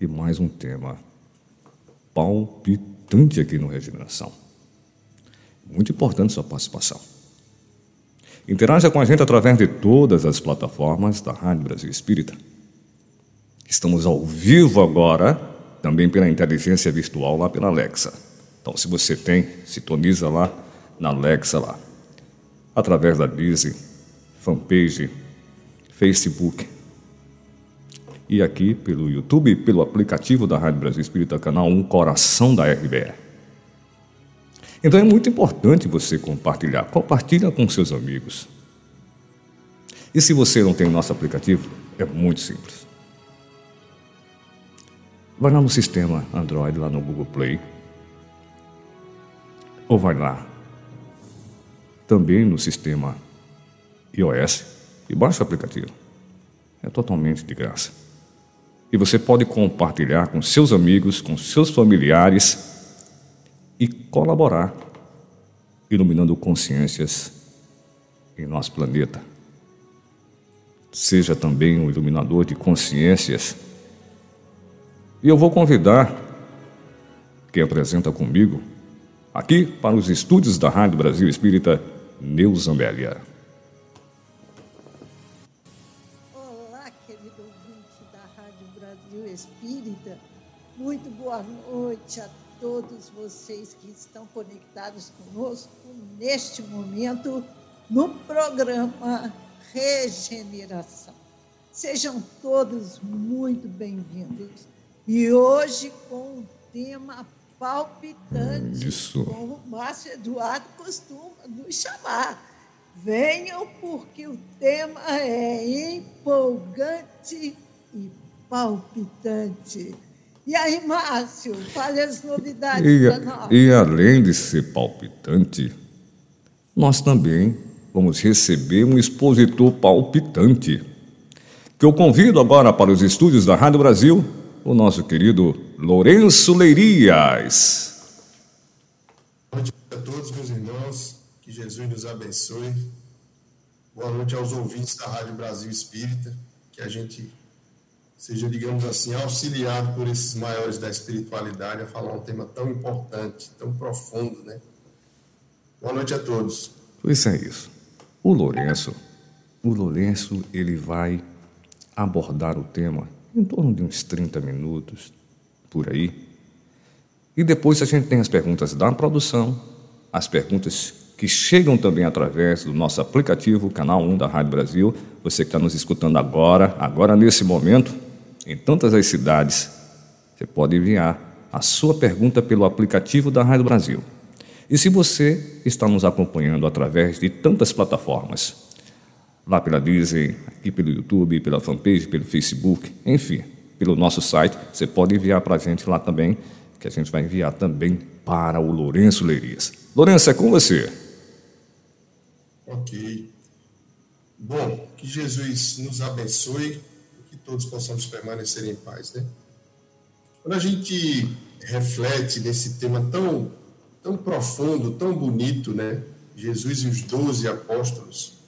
E mais um tema palpitante aqui no Regeneração. Muito importante sua participação. Interaja com a gente através de todas as plataformas da Rádio Brasil Espírita. Estamos ao vivo agora, também pela inteligência virtual lá pela Alexa. Então, se você tem, sintoniza lá na Alexa lá através da Bize, fanpage, Facebook e aqui pelo YouTube, pelo aplicativo da Rádio Brasil Espírita, canal 1 Coração da RBE. Então é muito importante você compartilhar. Compartilha com seus amigos. E se você não tem o nosso aplicativo, é muito simples. Vai lá no sistema Android, lá no Google Play. Ou vai lá também no sistema iOS e baixa o aplicativo. É totalmente de graça. E você pode compartilhar com seus amigos, com seus familiares e colaborar, iluminando consciências em nosso planeta. Seja também um iluminador de consciências. E eu vou convidar quem apresenta comigo, aqui para os estúdios da Rádio Brasil Espírita, Neuza Amélia. Boa noite a todos vocês que estão conectados conosco neste momento no programa Regeneração. Sejam todos muito bem-vindos. E hoje com um tema palpitante, Isso. como o Márcio Eduardo costuma nos chamar. Venham, porque o tema é empolgante e palpitante. E aí, Márcio, fale as novidades E, para nós. e além de ser palpitante, nós também vamos receber um expositor palpitante, que eu convido agora para os estúdios da Rádio Brasil, o nosso querido Lourenço Leirias. Boa noite a todos, meus irmãos. Que Jesus nos abençoe. Boa noite aos ouvintes da Rádio Brasil Espírita. Que a gente seja, digamos assim, auxiliado por esses maiores da espiritualidade a falar um tema tão importante, tão profundo, né? Boa noite a todos. Pois é isso. O Lourenço, o Lourenço, ele vai abordar o tema em torno de uns 30 minutos, por aí. E depois a gente tem as perguntas da produção, as perguntas que chegam também através do nosso aplicativo, canal 1 da Rádio Brasil. Você que está nos escutando agora, agora nesse momento, em tantas as cidades, você pode enviar a sua pergunta pelo aplicativo da Rádio Brasil. E se você está nos acompanhando através de tantas plataformas, lá pela Disney, aqui pelo YouTube, pela fanpage, pelo Facebook, enfim, pelo nosso site, você pode enviar para a gente lá também, que a gente vai enviar também para o Lourenço Leirias. Lourenço, é com você. Ok. Bom, que Jesus nos abençoe todos possamos permanecer em paz, né? Quando a gente reflete nesse tema tão, tão profundo, tão bonito, né? Jesus e os doze apóstolos,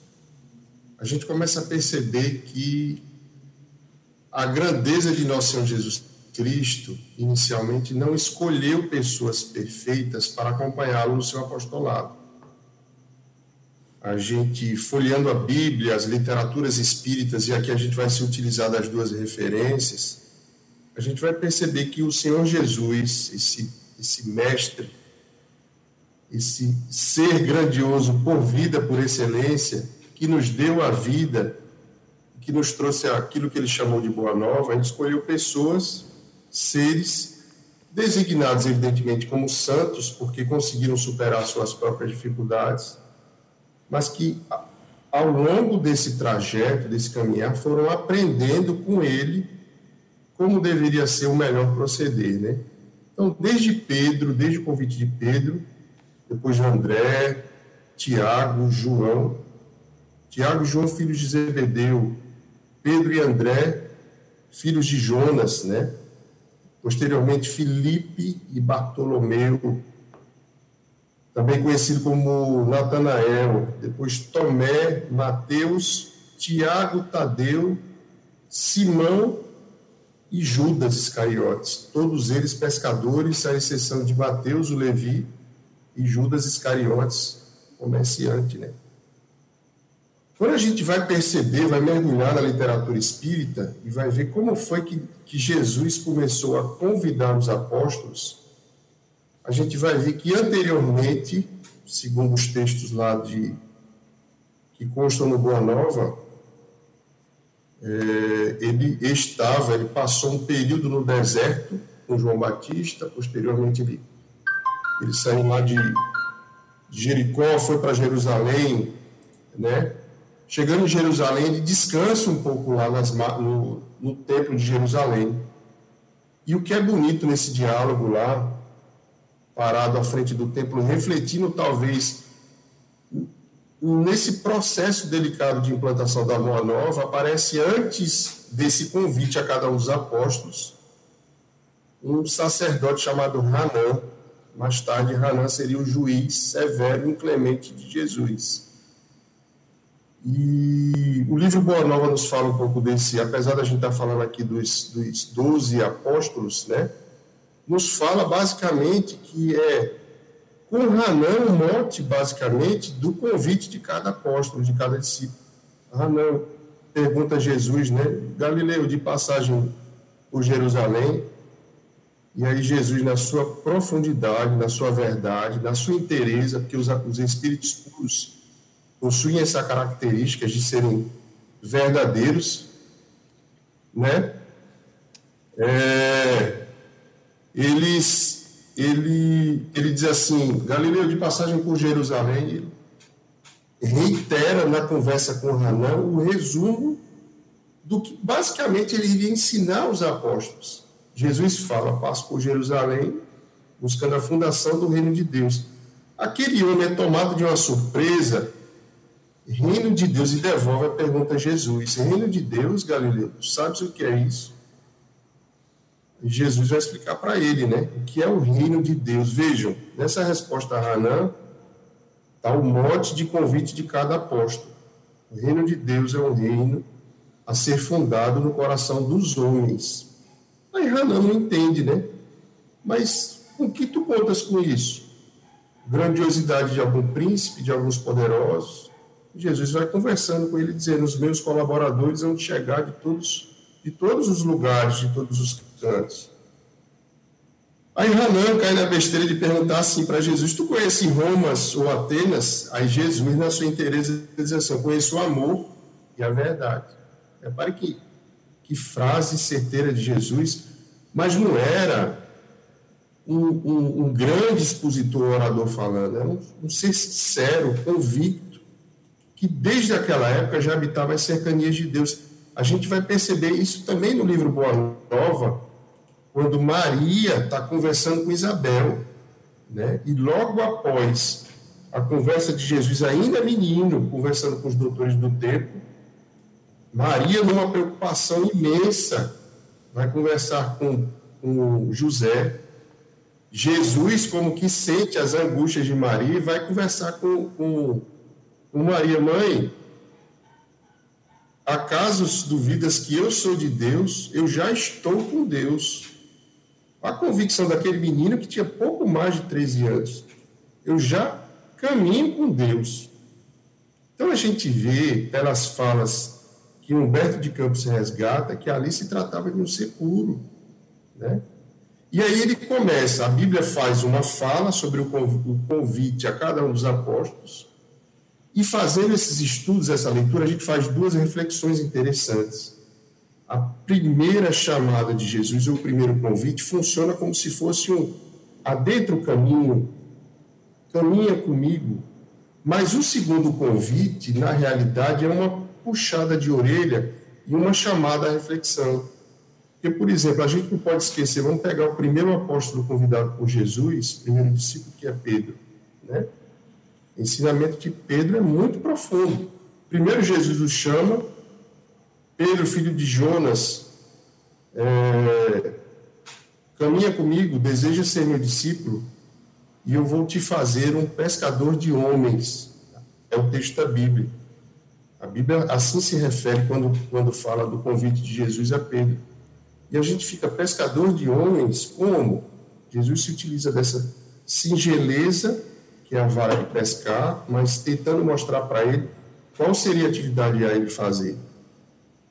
a gente começa a perceber que a grandeza de nosso Senhor Jesus Cristo, inicialmente, não escolheu pessoas perfeitas para acompanhá-lo no seu apostolado. A gente, folheando a Bíblia, as literaturas espíritas, e aqui a gente vai se utilizar das duas referências, a gente vai perceber que o Senhor Jesus, esse, esse mestre, esse ser grandioso por vida, por excelência, que nos deu a vida, que nos trouxe aquilo que ele chamou de boa nova, ele escolheu pessoas, seres, designados evidentemente como santos, porque conseguiram superar suas próprias dificuldades, mas que ao longo desse trajeto, desse caminhar, foram aprendendo com ele como deveria ser o melhor proceder, né? Então, desde Pedro, desde o convite de Pedro, depois de André, Tiago, João, Tiago e João, filhos de Zebedeu, Pedro e André, filhos de Jonas, né? Posteriormente, Filipe e Bartolomeu, também conhecido como Natanael, depois Tomé, Mateus, Tiago, Tadeu, Simão e Judas Iscariotes, todos eles pescadores, à exceção de Mateus, o Levi, e Judas Iscariotes, comerciante, né? Quando a gente vai perceber, vai mergulhar na literatura espírita e vai ver como foi que, que Jesus começou a convidar os apóstolos, a gente vai ver que anteriormente, segundo os textos lá de que constam no Boa Nova, é, ele estava, ele passou um período no deserto com João Batista, posteriormente ele, ele saiu lá de, de Jericó, foi para Jerusalém, né? Chegando em Jerusalém, ele descansa um pouco lá nas, no, no templo de Jerusalém. E o que é bonito nesse diálogo lá, parado à frente do templo, refletindo talvez nesse processo delicado de implantação da Boa Nova, aparece antes desse convite a cada um dos apóstolos, um sacerdote chamado Hanã. Mais tarde, Hanã seria o juiz severo e inclemente de Jesus. E o livro Boa Nova nos fala um pouco desse, apesar da gente estar falando aqui dos, dos 12 apóstolos, né? Nos fala basicamente que é com Hanan o mote, basicamente, do convite de cada apóstolo, de cada discípulo. Hanan pergunta a Jesus, né? Galileu, de passagem por Jerusalém, e aí Jesus, na sua profundidade, na sua verdade, na sua inteireza, porque os, os espíritos puros possuem essa característica de serem verdadeiros, né? É, eles ele, ele diz assim, Galileu de passagem por Jerusalém, reitera na conversa com Hanã o resumo do que basicamente ele iria ensinar aos apóstolos. Jesus fala, passo por Jerusalém, buscando a fundação do reino de Deus. Aquele homem é tomado de uma surpresa, reino de Deus, e devolve a pergunta a Jesus, reino de Deus, Galileu, sabes o que é isso? Jesus vai explicar para ele, né? O que é o reino de Deus. Vejam, nessa resposta a Hanã, está o mote de convite de cada apóstolo. O reino de Deus é um reino a ser fundado no coração dos homens. Aí Hanã não entende, né? Mas com que tu contas com isso? Grandiosidade de algum príncipe, de alguns poderosos? Jesus vai conversando com ele, dizendo: os meus colaboradores vão chegar de todos, de todos os lugares, de todos os cantos. Aí Hanan cai na besteira de perguntar assim para Jesus: Tu conhece Roma ou Atenas? Aí Jesus, na sua interesse, diz assim: conheço o amor e a verdade. Repare que, que frase certeira de Jesus, mas não era um, um, um grande expositor orador falando, era um, um ser sincero, convicto, que desde aquela época já habitava as cercanias de Deus. A gente vai perceber isso também no livro Boa Nova, quando Maria está conversando com Isabel, né? E logo após a conversa de Jesus, ainda menino, conversando com os doutores do templo, Maria, numa preocupação imensa, vai conversar com, com José. Jesus, como que sente as angústias de Maria, vai conversar com, com, com Maria, mãe. Acaso duvidas que eu sou de Deus? Eu já estou com Deus a convicção daquele menino que tinha pouco mais de 13 anos. Eu já caminho com Deus. Então a gente vê pelas falas que Humberto de Campos resgata que ali se tratava de um sepulcro, né? E aí ele começa, a Bíblia faz uma fala sobre o convite a cada um dos apóstolos, e fazendo esses estudos, essa leitura, a gente faz duas reflexões interessantes a primeira chamada de Jesus, ou o primeiro convite, funciona como se fosse um adentra o caminho, caminha comigo. Mas o segundo convite, na realidade, é uma puxada de orelha e uma chamada à reflexão. Porque, por exemplo, a gente não pode esquecer, vamos pegar o primeiro apóstolo convidado por Jesus, primeiro discípulo, que é Pedro. Né? O ensinamento de Pedro é muito profundo. Primeiro, Jesus o chama, Pedro, filho de Jonas, é, caminha comigo, deseja ser meu discípulo, e eu vou te fazer um pescador de homens. É o texto da Bíblia. A Bíblia assim se refere quando, quando fala do convite de Jesus a Pedro. E a gente fica pescador de homens como? Jesus se utiliza dessa singeleza, que é a vara de pescar, mas tentando mostrar para ele qual seria a atividade a ele fazer.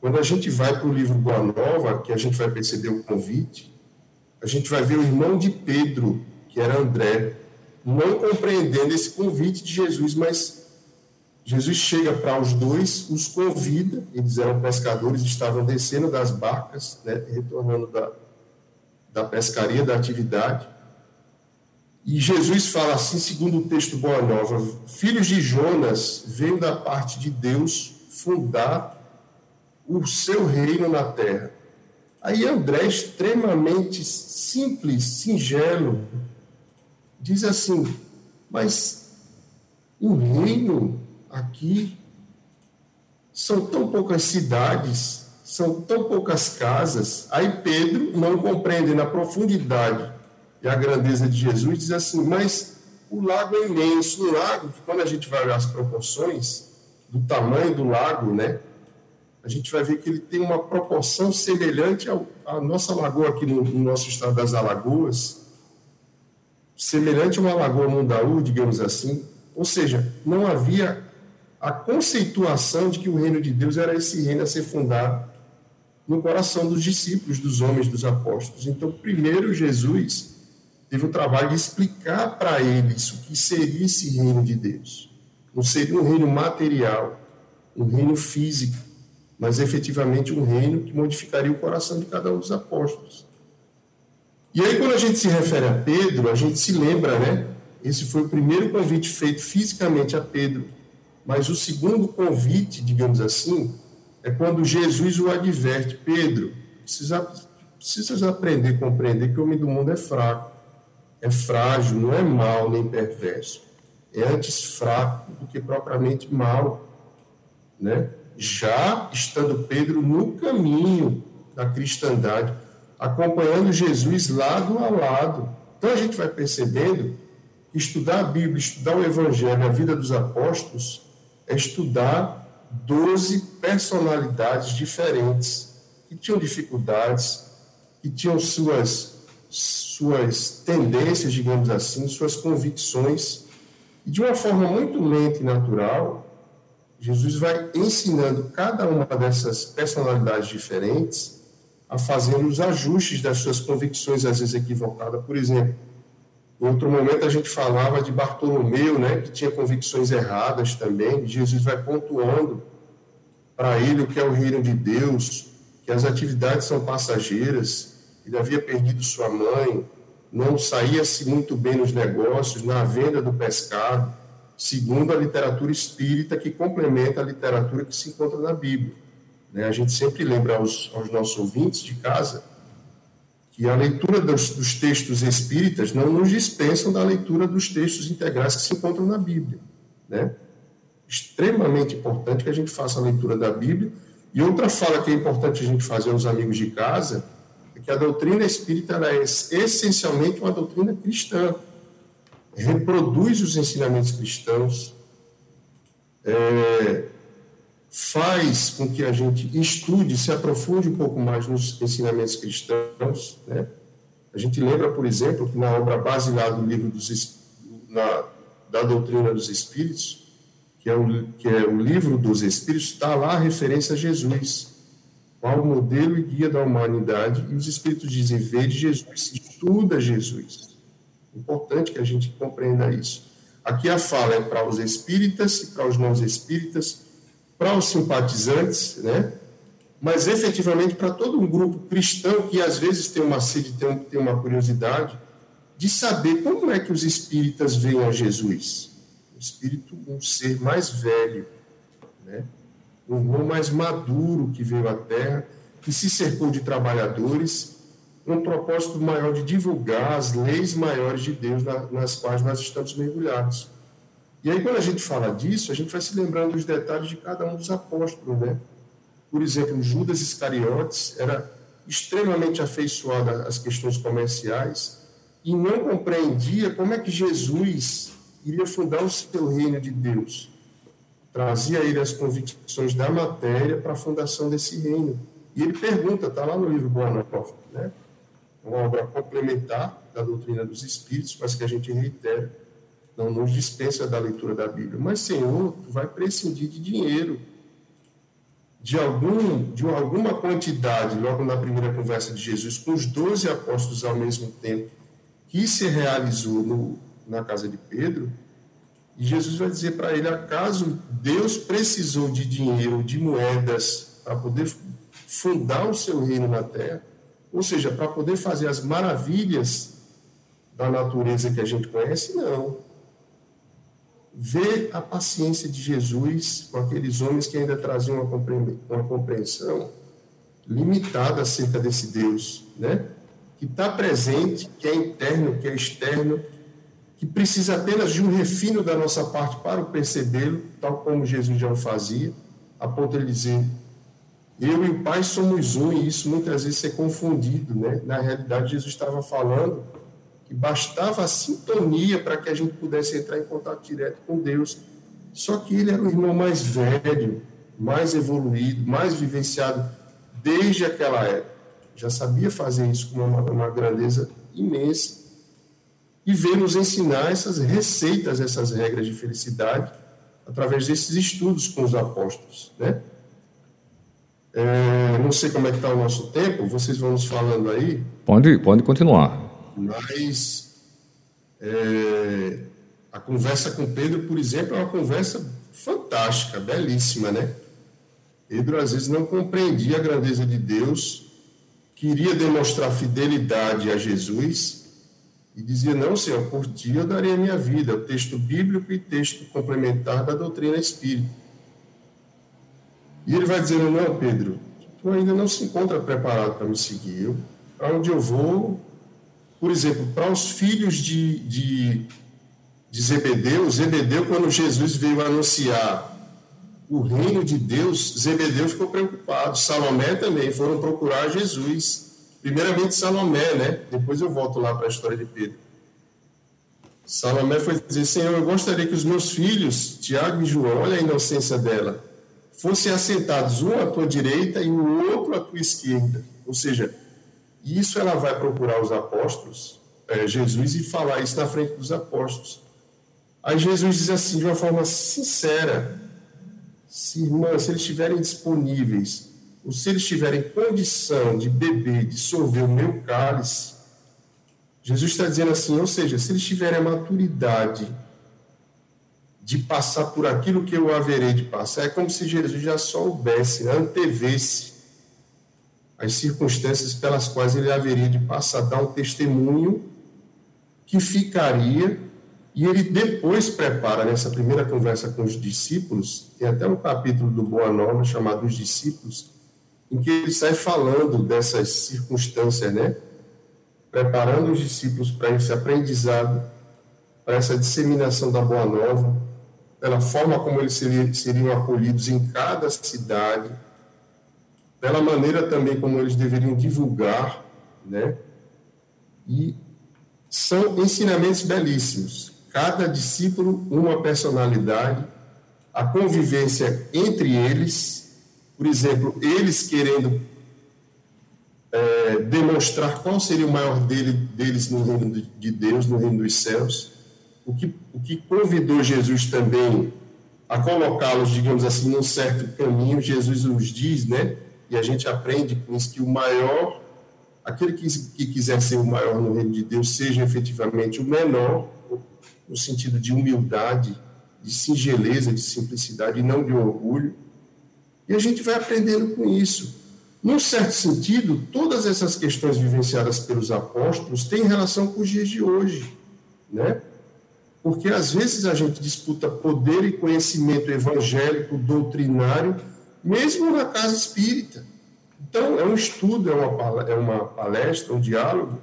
Quando a gente vai para o livro Boa Nova, que a gente vai perceber o convite, a gente vai ver o irmão de Pedro, que era André, não compreendendo esse convite de Jesus, mas Jesus chega para os dois, os convida, eles eram pescadores, estavam descendo das barcas, né, retornando da, da pescaria, da atividade. E Jesus fala assim, segundo o texto Boa Nova: Filhos de Jonas, veio da parte de Deus fundar o seu reino na terra. Aí André, extremamente simples, singelo, diz assim: Mas o reino aqui são tão poucas cidades, são tão poucas casas. Aí Pedro, não compreende na profundidade e a grandeza de Jesus, diz assim: Mas o lago é imenso. Um lago, que quando a gente vai olhar as proporções do tamanho do lago, né? A gente vai ver que ele tem uma proporção semelhante ao, à nossa lagoa aqui no, no nosso estado das Alagoas, semelhante a uma lagoa Mundaú, digamos assim. Ou seja, não havia a conceituação de que o reino de Deus era esse reino a ser fundado no coração dos discípulos, dos homens, dos apóstolos. Então, primeiro Jesus teve o trabalho de explicar para eles o que seria esse reino de Deus. Não seria um reino material, um reino físico, mas efetivamente um reino que modificaria o coração de cada um dos apóstolos. E aí, quando a gente se refere a Pedro, a gente se lembra, né? Esse foi o primeiro convite feito fisicamente a Pedro mas o segundo convite, digamos assim, é quando Jesus o adverte: Pedro, precisa, aprender compreender que o homem do mundo é fraco, é frágil, não é mal nem perverso. É antes fraco do que propriamente mal. Né? Já estando Pedro no caminho da cristandade, acompanhando Jesus lado a lado. Então a gente vai percebendo que estudar a Bíblia, estudar o Evangelho, a vida dos apóstolos, é estudar 12 personalidades diferentes, que tinham dificuldades, que tinham suas, suas tendências, digamos assim, suas convicções, e de uma forma muito lenta e natural, Jesus vai ensinando cada uma dessas personalidades diferentes a fazer os ajustes das suas convicções, às vezes equivocadas. Por exemplo, em outro momento a gente falava de Bartolomeu, né, que tinha convicções erradas também. Jesus vai pontuando para ele o que é o reino de Deus, que as atividades são passageiras. Ele havia perdido sua mãe, não saía-se muito bem nos negócios, na venda do pescado, segundo a literatura espírita que complementa a literatura que se encontra na Bíblia. Né? A gente sempre lembra aos, aos nossos ouvintes de casa que a leitura dos, dos, textos espíritas não nos dispensam da leitura dos textos integrais que se encontram na Bíblia. Né? Extremamente importante que a gente faça a leitura da Bíblia. E outra fala que é importante a gente fazer aos amigos de casa é que a doutrina espírita é essencialmente uma doutrina cristã. Reproduz os ensinamentos cristãos, é, faz com que a gente estude, se aprofunde um pouco mais nos ensinamentos cristãos. Né? A gente lembra, por exemplo, que na obra base lá do livro dos, na, da doutrina dos Espíritos, que é, o, que é o livro dos Espíritos, está lá a referência a Jesus, qual modelo e guia da humanidade, e os Espíritos dizem, vê Jesus, estuda Jesus. Importante que a gente compreenda isso. Aqui a fala é para os espíritas e para os não espíritas, para os simpatizantes, né? mas efetivamente para todo um grupo cristão que às vezes tem uma sede, tem, tem uma curiosidade de saber como é que os espíritas veem a Jesus. O espírito, um ser mais velho, né? um irmão mais maduro que veio à Terra, que se cercou de trabalhadores, um propósito maior de divulgar as leis maiores de Deus nas quais nós estamos mergulhados. E aí, quando a gente fala disso, a gente vai se lembrando dos detalhes de cada um dos apóstolos, né? Por exemplo, Judas Iscariotes era extremamente afeiçoado às questões comerciais e não compreendia como é que Jesus iria fundar o seu reino de Deus. Trazia ele as convicções da matéria para a fundação desse reino. E ele pergunta, está lá no livro Boa Nova, né? Uma obra complementar da doutrina dos espíritos, mas que a gente reitera não nos dispensa da leitura da Bíblia. Mas, Senhor, tu vai prescindir de dinheiro, de, algum, de alguma quantidade, logo na primeira conversa de Jesus, com os doze apóstolos ao mesmo tempo, que se realizou no, na casa de Pedro, e Jesus vai dizer para ele: acaso Deus precisou de dinheiro, de moedas, para poder fundar o seu reino na terra? Ou seja, para poder fazer as maravilhas da natureza que a gente conhece? Não ver a paciência de Jesus com aqueles homens que ainda traziam uma compreensão limitada acerca desse Deus, né? que está presente, que é interno, que é externo, que precisa apenas de um refino da nossa parte para percebê-lo, tal como Jesus já o fazia, a ponto de dizer: Eu e o Pai somos um, e isso muitas vezes é confundido. Né? Na realidade, Jesus estava falando que bastava a sintonia para que a gente pudesse entrar em contato direto com Deus. Só que ele era o irmão mais velho, mais evoluído, mais vivenciado desde aquela época. Já sabia fazer isso com uma, uma grandeza imensa. E veio nos ensinar essas receitas, essas regras de felicidade, através desses estudos com os apóstolos. Né? É, não sei como é que está o nosso tempo, vocês vão nos falando aí. Pode, pode continuar. Mas é, a conversa com Pedro, por exemplo, é uma conversa fantástica, belíssima, né? Pedro às vezes não compreendia a grandeza de Deus, queria demonstrar fidelidade a Jesus e dizia: Não, Senhor, por ti eu darei a minha vida. O texto bíblico e texto complementar da doutrina espírita. E ele vai dizendo: Não, Pedro, tu ainda não se encontra preparado para me seguir. Para onde eu vou, por exemplo, para os filhos de, de, de Zebedeu, Zebedeu, quando Jesus veio anunciar o reino de Deus, Zebedeu ficou preocupado. Salomé também foram procurar Jesus. Primeiramente Salomé, né? Depois eu volto lá para a história de Pedro. Salomé foi dizer: Senhor, eu gostaria que os meus filhos, Tiago e João, olha a inocência dela, fossem assentados um à tua direita e o outro à tua esquerda. Ou seja, isso ela vai procurar os apóstolos, é, Jesus, e falar isso na frente dos apóstolos. Aí Jesus diz assim, de uma forma sincera: se, irmã, se eles estiverem disponíveis, ou se eles tiverem condição de beber, de o meu cálice, Jesus está dizendo assim, ou seja, se eles tiverem a maturidade de passar por aquilo que eu haverei de passar, é como se Jesus já soubesse, antevesse as circunstâncias pelas quais ele haveria de passar, dar um testemunho que ficaria, e ele depois prepara, nessa primeira conversa com os discípulos, tem até um capítulo do Boa Nova chamado Os Discípulos, em que ele sai falando dessas circunstâncias, né? Preparando os discípulos para esse aprendizado, para essa disseminação da Boa Nova, pela forma como eles seriam acolhidos em cada cidade, pela maneira também como eles deveriam divulgar, né? E são ensinamentos belíssimos. Cada discípulo, uma personalidade, a convivência entre eles, por exemplo, eles querendo é, demonstrar qual seria o maior dele, deles no reino de Deus, no reino dos céus, o que, o que convidou Jesus também a colocá-los, digamos assim, num certo caminho, Jesus os diz, né? e a gente aprende com isso que o maior, aquele que, que quiser ser o maior no reino de Deus, seja efetivamente o menor, no sentido de humildade, de singeleza, de simplicidade e não de orgulho. E a gente vai aprendendo com isso. Num certo sentido, todas essas questões vivenciadas pelos apóstolos têm relação com os dias de hoje, né? Porque às vezes a gente disputa poder e conhecimento evangélico, doutrinário, mesmo na casa espírita. Então, é um estudo, é uma, é uma palestra, um diálogo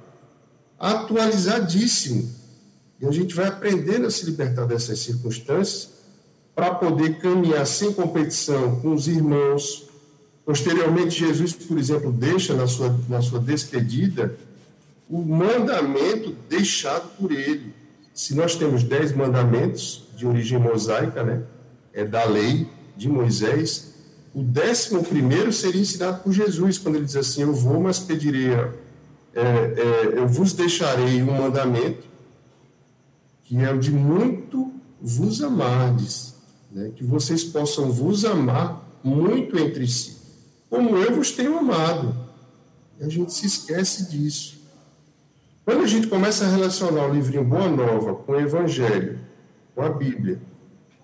atualizadíssimo. E a gente vai aprendendo a se libertar dessas circunstâncias para poder caminhar sem competição com os irmãos. Posteriormente, Jesus, por exemplo, deixa na sua, na sua despedida o mandamento deixado por ele. Se nós temos dez mandamentos de origem mosaica, né, é da lei de Moisés, o décimo primeiro seria ensinado por Jesus, quando ele diz assim: Eu vou, mas pedirei, é, é, eu vos deixarei um mandamento, que é o de muito vos amardes, né, que vocês possam vos amar muito entre si, como eu vos tenho amado. E a gente se esquece disso. Quando a gente começa a relacionar o livrinho Boa Nova com o Evangelho, com a Bíblia,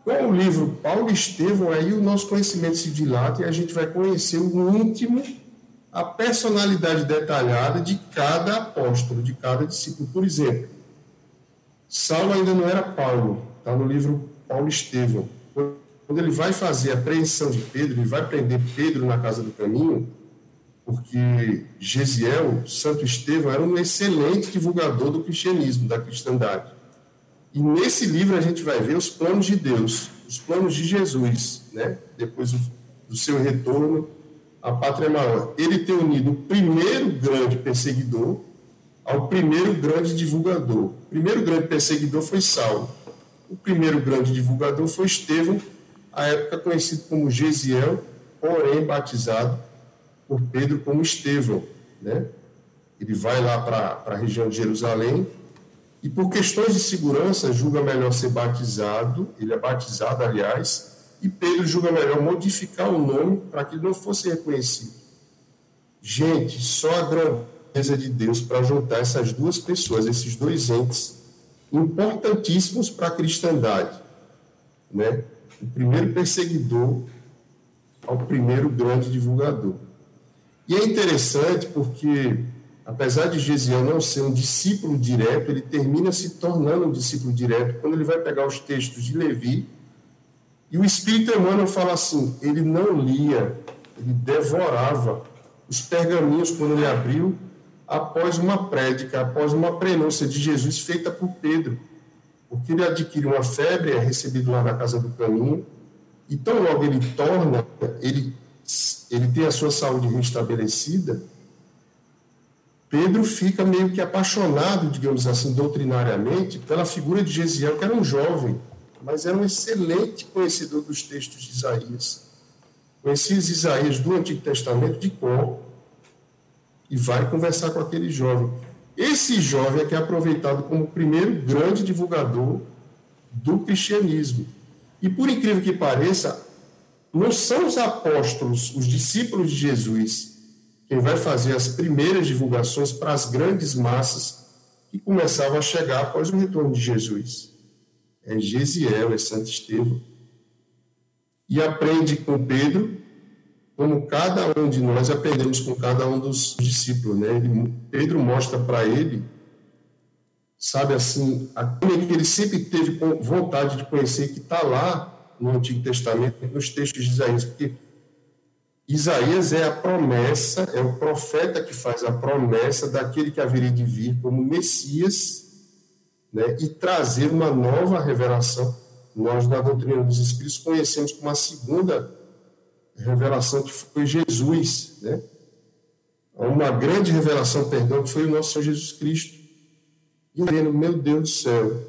com o livro Paulo Estevão, aí o nosso conhecimento se dilata e a gente vai conhecer o íntimo, a personalidade detalhada de cada apóstolo, de cada discípulo. Por exemplo, Saulo ainda não era Paulo, está no livro Paulo Estevão. Quando ele vai fazer a apreensão de Pedro, ele vai prender Pedro na casa do caminho, porque Gesiel, Santo Estevão, era um excelente divulgador do cristianismo, da cristandade. E nesse livro a gente vai ver os planos de Deus, os planos de Jesus, né? depois do, seu retorno à pátria maior. Ele tem unido o primeiro grande perseguidor ao primeiro grande divulgador. O primeiro grande perseguidor foi Saulo. O primeiro grande divulgador foi Estevão, à época conhecido como Gesiel, porém batizado por Pedro como Estevão. Né? Ele vai lá para a região de Jerusalém e, por questões de segurança, julga melhor ser batizado. Ele é batizado, aliás, e Pedro julga melhor modificar o nome para que ele não fosse reconhecido. Gente, só a grandeza de Deus para juntar essas duas pessoas, esses dois entes importantíssimos para a cristandade, né? O primeiro perseguidor ao primeiro grande divulgador. E é interessante porque, apesar de Gesiel não ser um discípulo direto, ele termina se tornando um discípulo direto quando ele vai pegar os textos de Levi. E o Espírito Emmanuel fala assim: ele não lia, ele devorava os pergaminhos quando ele abriu, após uma prédica, após uma prenúncia de Jesus feita por Pedro. Porque ele adquire uma febre, é recebido lá na casa do caminho, e tão logo ele torna, ele ele tem a sua saúde restabelecida, Pedro fica meio que apaixonado, digamos assim, doutrinariamente, pela figura de Gesiel, que era um jovem, mas era um excelente conhecedor dos textos de Isaías. Conhecia os Isaías do Antigo Testamento de cor e vai conversar com aquele jovem. Esse jovem é que é aproveitado como o primeiro grande divulgador do cristianismo. E por incrível que pareça, não são os apóstolos, os discípulos de Jesus, quem vai fazer as primeiras divulgações para as grandes massas que começavam a chegar após o retorno de Jesus. É Gesiel, é Santo Estevão. E aprende com Pedro, como cada um de nós aprendemos com cada um dos discípulos. Né? Ele, Pedro mostra para ele, sabe assim, aquele que ele sempre teve vontade de conhecer, que está lá no Antigo Testamento, nos textos de Isaías, porque Isaías é a promessa, é o profeta que faz a promessa daquele que haveria de vir como Messias né, e trazer uma nova revelação. Nós, na doutrina dos Espíritos, conhecemos como a segunda revelação que foi Jesus, né? Uma grande revelação, perdão, que foi o nosso Senhor Jesus Cristo. E vendo, meu Deus do céu,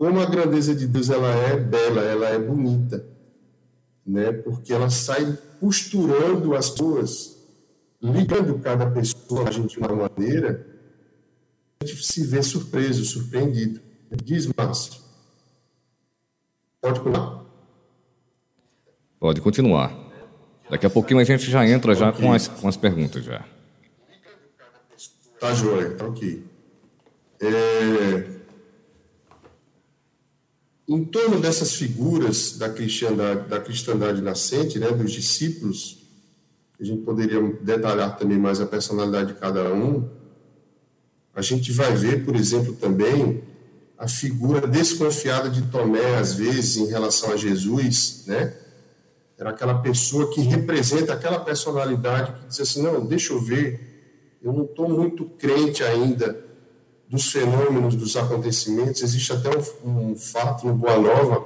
como a grandeza de Deus ela é bela, ela é bonita, né? Porque ela sai costurando as pessoas, ligando cada pessoa a gente de uma maneira, a gente se vê surpreso, surpreendido. Diz, Márcio. Pode continuar? Pode continuar. Daqui a pouquinho a gente já entra já com, as, com as perguntas já. Tá joia, tá ok. É, em torno dessas figuras da cristandade, da cristandade nascente, né, dos discípulos, a gente poderia detalhar também mais a personalidade de cada um. A gente vai ver, por exemplo, também a figura desconfiada de Tomé, às vezes, em relação a Jesus, né? era aquela pessoa que representa aquela personalidade que diz assim: não, deixa eu ver, eu não estou muito crente ainda dos fenômenos, dos acontecimentos. Existe até um, um fato no Boa Nova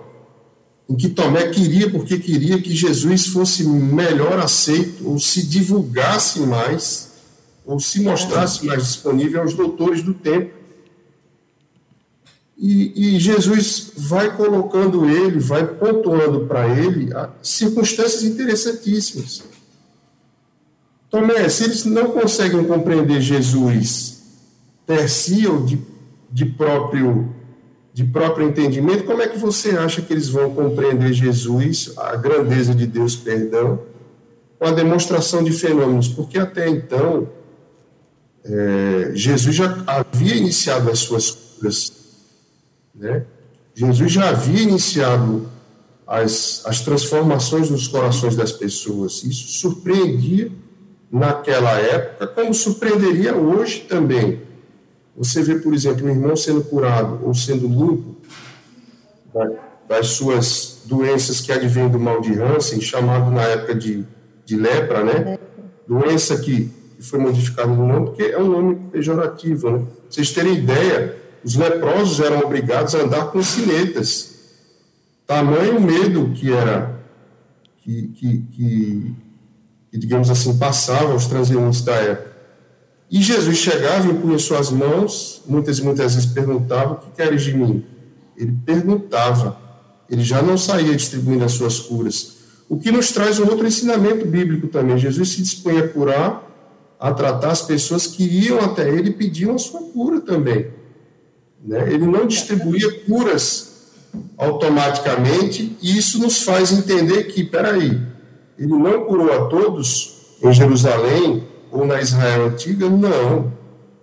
em que Tomé queria, porque queria que Jesus fosse melhor aceito, ou se divulgasse mais, ou se mostrasse mais disponível aos doutores do tempo. E, e Jesus vai colocando ele, vai pontuando para ele circunstâncias interessantíssimas. Tomé, se eles não conseguem compreender Jesus ou de, de próprio de próprio entendimento, como é que você acha que eles vão compreender Jesus, a grandeza de Deus, perdão, com a demonstração de fenômenos? Porque até então, é, Jesus já havia iniciado as suas curas, né? Jesus já havia iniciado as, as transformações nos corações das pessoas. Isso surpreendia naquela época, como surpreenderia hoje também. Você vê, por exemplo, um irmão sendo curado ou sendo limpo das suas doenças que advêm do mal de Hansen, chamado na época de, de lepra, né? Doença que foi modificada no nome, porque é um nome pejorativo, né? vocês terem ideia, os leprosos eram obrigados a andar com sinetas. Tamanho medo que era, que, que, que, que digamos assim, passava aos transeuntes da época. E Jesus chegava, impunha suas mãos, muitas e muitas vezes perguntava: O que queres de mim? Ele perguntava, ele já não saía distribuindo as suas curas. O que nos traz um outro ensinamento bíblico também. Jesus se dispunha a curar, a tratar as pessoas que iam até ele e pediam a sua cura também. Né? Ele não distribuía curas automaticamente, e isso nos faz entender que, peraí, ele não curou a todos em Jerusalém, ou na Israel antiga, não.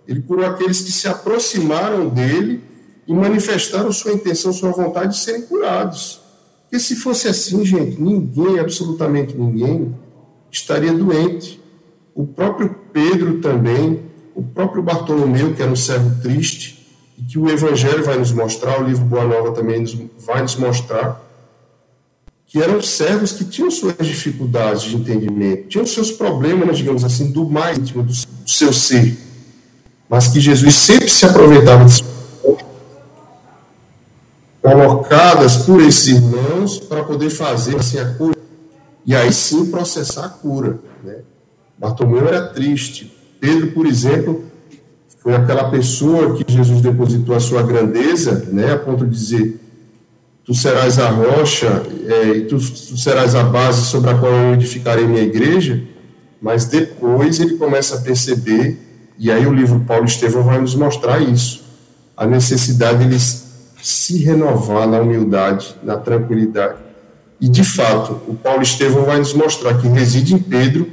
Ele curou aqueles que se aproximaram dele e manifestaram sua intenção, sua vontade de serem curados. Porque se fosse assim, gente, ninguém, absolutamente ninguém, estaria doente. O próprio Pedro também, o próprio Bartolomeu, que era um servo triste, e que o Evangelho vai nos mostrar, o livro Boa Nova também vai nos mostrar, que eram servos que tinham suas dificuldades de entendimento, tinham seus problemas, digamos assim, do mais íntimo do seu ser, mas que Jesus sempre se aproveitava de colocadas por esses irmãos para poder fazer assim a cura e aí sim processar a cura. Né? Bartolomeu era triste. Pedro, por exemplo, foi aquela pessoa que Jesus depositou a sua grandeza, né, a ponto de dizer tu serás a rocha é, e tu, tu, serás a base sobre a qual eu edificarei minha igreja, mas depois ele começa a perceber, e aí o livro Paulo Estevão vai nos mostrar isso, a necessidade de ele se renovar na humildade, na tranquilidade. E de fato, o Paulo Estevão vai nos mostrar que reside em Pedro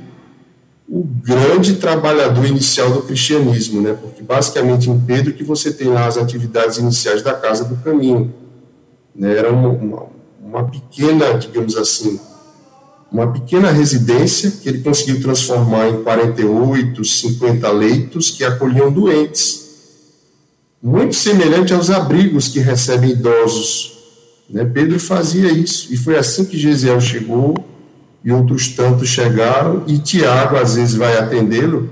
o grande trabalhador inicial do cristianismo, né? Porque basicamente em Pedro que você tem lá as atividades iniciais da casa do caminho né? Era uma, uma, pequena, digamos assim, uma pequena residência que ele conseguiu transformar em 48, 50 leitos que acolhiam doentes. Muito semelhante aos abrigos que recebem idosos. Né? Pedro fazia isso, e foi assim que Gesiel chegou, e outros tantos chegaram, e Tiago às vezes vai atendê-lo.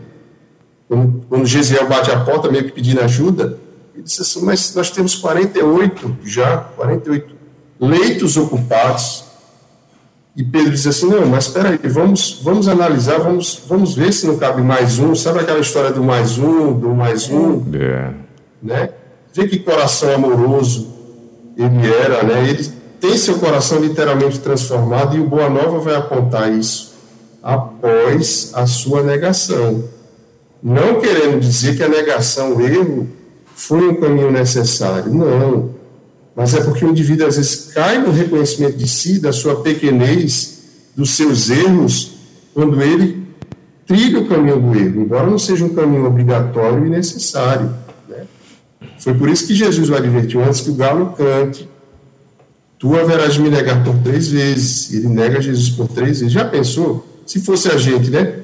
Quando, quando Gesiel bate a porta, meio que pedindo ajuda, ele disse assim, mas nós temos 48 já, 48 leitos ocupados. E Pedro disse assim, não, mas espera aí, vamos, vamos analisar, vamos, vamos ver se não cabe mais um. Sabe aquela história do mais um, do mais um? É. Né? Vê que coração amoroso ele era, né? Ele tem seu coração literalmente transformado e o Boa Nova vai apontar isso após a sua negação. Não querendo dizer que a negação, o erro, foi um caminho necessário. Não. Mas é porque o indivíduo às vezes cai no reconhecimento de si, da sua pequenez, dos seus erros, quando ele trilha o caminho do erro, embora não seja um caminho obrigatório e necessário. Né? Foi por isso que Jesus o advertiu antes que o galo cante. Tu haverás de me negar por três vezes. Ele nega Jesus por três vezes. Já pensou? Se fosse a gente, né?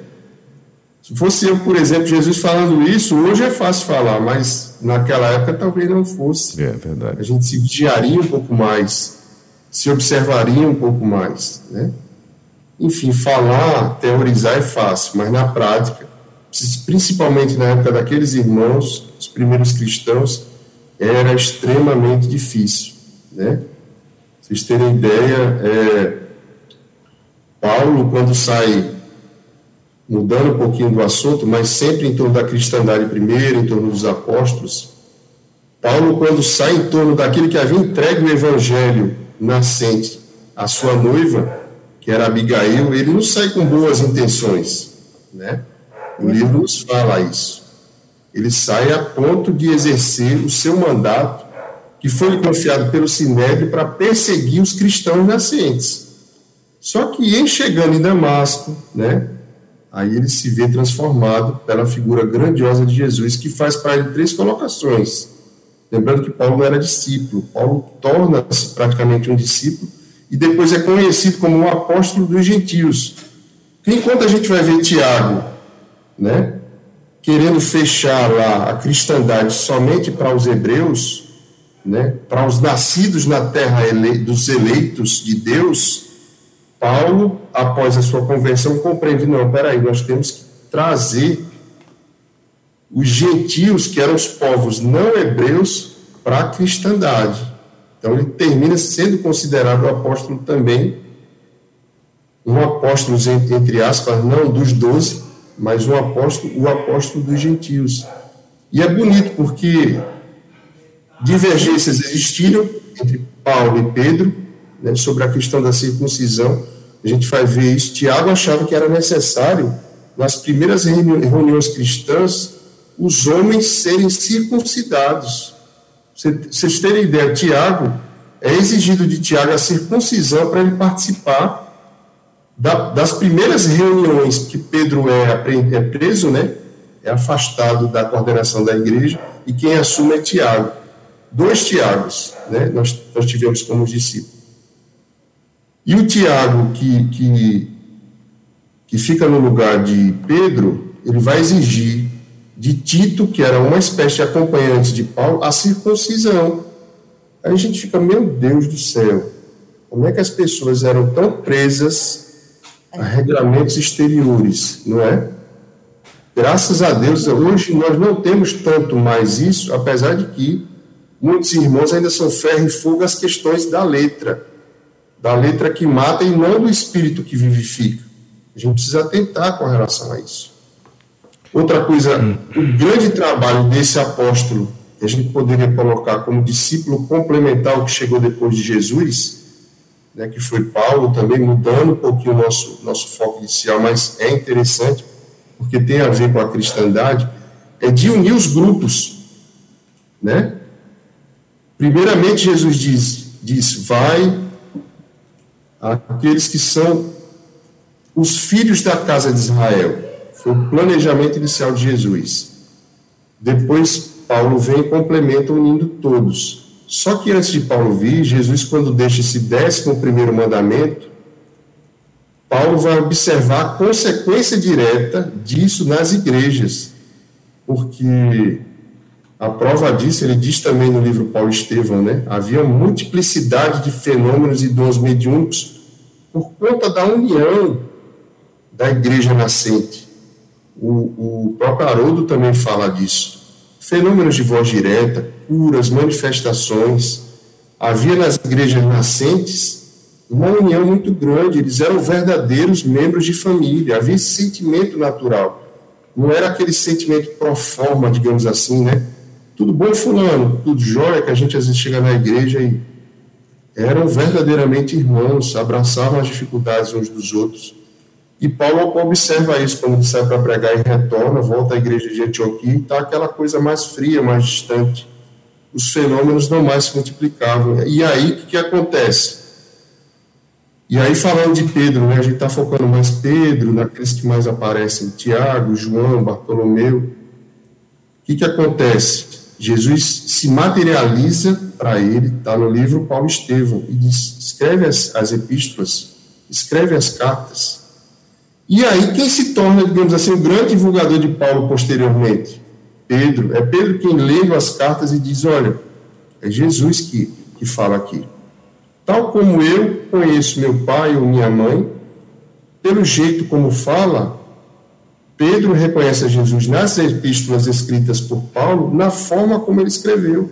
Se fosse eu, por exemplo, Jesus falando isso, hoje é fácil falar, mas naquela época talvez não fosse. É verdade. A gente se vigiaria um pouco mais, se observaria um pouco mais, né? enfim, falar, teorizar é fácil, mas na prática, principalmente na época daqueles irmãos, os primeiros cristãos, era extremamente difícil, né? Vocês terem ideia, é, Paulo, quando sai, mudando um pouquinho do assunto, mas sempre em torno da cristandade primeiro, em torno dos apóstolos, Paulo, quando sai em torno daquele que havia entregue o evangelho nascente à sua noiva, que era Abigail, ele não sai com boas intenções, né? O livro nos fala isso. Ele sai a ponto de exercer o seu mandato, que foi lhe confiado pelo Sinédrio para perseguir os cristãos nascentes. Só que em chegando em Damasco, né, aí ele se vê transformado pela figura grandiosa de Jesus, que faz para ele três colocações. Lembrando que Paulo não era discípulo, Paulo torna-se praticamente um discípulo e depois é conhecido como o apóstolo dos gentios. Enquanto a gente vai ver Tiago, né, querendo fechar lá a cristandade somente para os hebreus, né, para os nascidos na terra dos eleitos de Deus, Paulo, após a sua conversão, compreende: não, peraí, nós temos que trazer os gentios, que eram os povos não hebreus, para a cristandade. Então ele termina sendo considerado apóstolo também, um apóstolo, entre aspas, não dos doze, mas um apóstolo, o apóstolo dos gentios. E é bonito porque divergências existiram entre Paulo e Pedro né, sobre a questão da circuncisão. A gente vai ver isso. Tiago achava que era necessário, nas primeiras reuniões cristãs, os homens serem circuncidados vocês terem ideia, Tiago, é exigido de Tiago a circuncisão para ele participar da, das primeiras reuniões que Pedro é, é preso, né? É afastado da coordenação da igreja e quem assume é Tiago. Dois Tiagos, né? Nós, nós tivemos como discípulos. E o Tiago que, que, que fica no lugar de Pedro, ele vai exigir de Tito, que era uma espécie de acompanhante de Paulo, a circuncisão. Aí a gente fica, meu Deus do céu, como é que as pessoas eram tão presas a regulamentos exteriores, não é? Graças a Deus, hoje nós não temos tanto mais isso, apesar de que muitos irmãos ainda são ferro e fogo às questões da letra, da letra que mata e não do espírito que vivifica. A gente precisa atentar com relação a isso. Outra coisa, o grande trabalho desse apóstolo, que a gente poderia colocar como discípulo complementar que chegou depois de Jesus, né, que foi Paulo, também mudando um pouquinho o nosso, nosso foco inicial, mas é interessante, porque tem a ver com a cristandade, é de unir os grupos. Né? Primeiramente, Jesus diz, diz vai aqueles que são os filhos da casa de Israel foi o planejamento inicial de Jesus. Depois, Paulo vem e complementa unindo todos. Só que antes de Paulo vir, Jesus, quando deixa esse décimo primeiro mandamento, Paulo vai observar a consequência direta disso nas igrejas. Porque a prova disso, ele diz também no livro Paulo Estevão, né? Havia multiplicidade de fenômenos e dons mediúnicos por conta da união da igreja nascente. O, o próprio Haroldo também fala disso. Fenômenos de voz direta, curas, manifestações. Havia nas igrejas nascentes uma união muito grande, eles eram verdadeiros membros de família, havia esse sentimento natural. Não era aquele sentimento pro forma, digamos assim, né? Tudo bom, fulano? Tudo jóia, que a gente às vezes chega na igreja e eram verdadeiramente irmãos, abraçavam as dificuldades uns dos outros. E Paulo observa isso quando sai para pregar e retorna, volta à igreja de Antioquia, e está aquela coisa mais fria, mais distante. Os fenômenos não mais se multiplicavam. E aí, o que, que acontece? E aí, falando de Pedro, né, a gente está focando mais Pedro, naqueles que mais aparecem, Tiago, João, Bartolomeu. O que, que acontece? Jesus se materializa para ele, está no livro Paulo Estevão, e diz, escreve as, as epístolas, escreve as cartas, e aí, quem se torna, digamos assim, o grande divulgador de Paulo posteriormente? Pedro. É Pedro quem lê as cartas e diz: olha, é Jesus que, que fala aqui. Tal como eu conheço meu pai ou minha mãe, pelo jeito como fala, Pedro reconhece a Jesus nas epístolas escritas por Paulo, na forma como ele escreveu,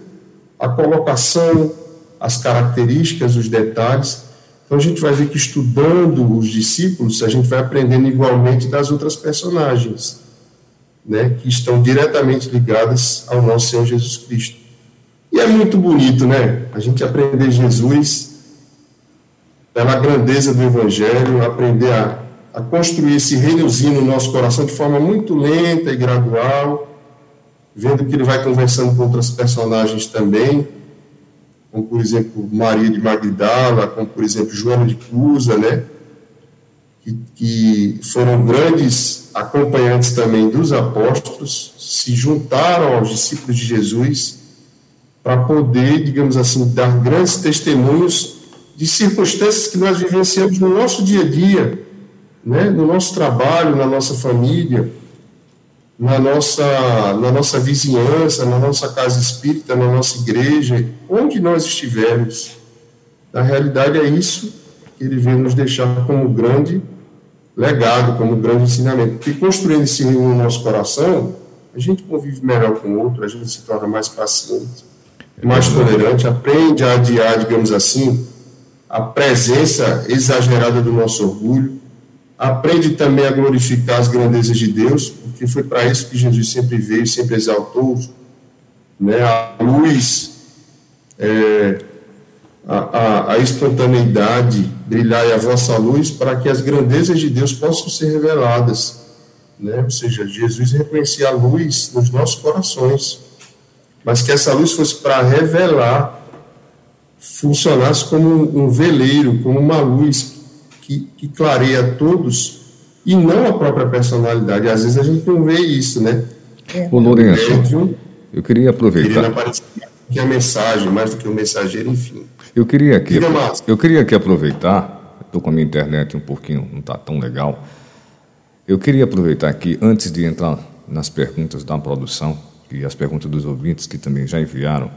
a colocação, as características, os detalhes. Então a gente vai ver que estudando os discípulos, a gente vai aprendendo igualmente das outras personagens, né, que estão diretamente ligadas ao nosso Senhor Jesus Cristo. E é muito bonito, né? A gente aprender Jesus pela grandeza do Evangelho, aprender a a construir esse reinozinho no nosso coração de forma muito lenta e gradual, vendo que ele vai conversando com outras personagens também, como por exemplo Maria de Magdala, como por exemplo Joana de Cusa, né? Que, que foram grandes acompanhantes também dos apóstolos, se juntaram aos discípulos de Jesus para poder, digamos assim, dar grandes testemunhos de circunstâncias que nós vivenciamos no nosso dia a dia né, no nosso trabalho, na nossa família, na nossa, na nossa vizinhança, na nossa casa espírita, na nossa igreja, onde nós estivermos. Na realidade, é isso que ele vem nos deixar como grande legado, como grande ensinamento. Porque construindo esse reino no nosso coração, a gente convive melhor com o outro, a gente se torna mais paciente, mais tolerante, aprende a adiar, digamos assim, a presença exagerada do nosso orgulho, aprende também a glorificar as grandezas de Deus, porque foi para isso que Jesus sempre veio, sempre exaltou né, a luz, é, a, a, a, espontaneidade, brilhar a vossa luz, para que as grandezas de Deus possam ser reveladas. Né? Ou seja, Jesus reconhecia a luz nos nossos corações, mas que essa luz fosse para revelar, funcionasse como um veleiro, como uma luz que, que clareia todos e não a própria personalidade. Às vezes a gente não vê isso, né? É. Ô, Lourenço, eu queria aproveitar. Que a mensagem, mais do que o mensageiro, enfim. Eu queria aqui, eu queria aqui aproveitar, estou com a minha internet um pouquinho, não está tão legal. Eu queria aproveitar aqui, antes de entrar nas perguntas da produção e as perguntas dos ouvintes que também já enviaram,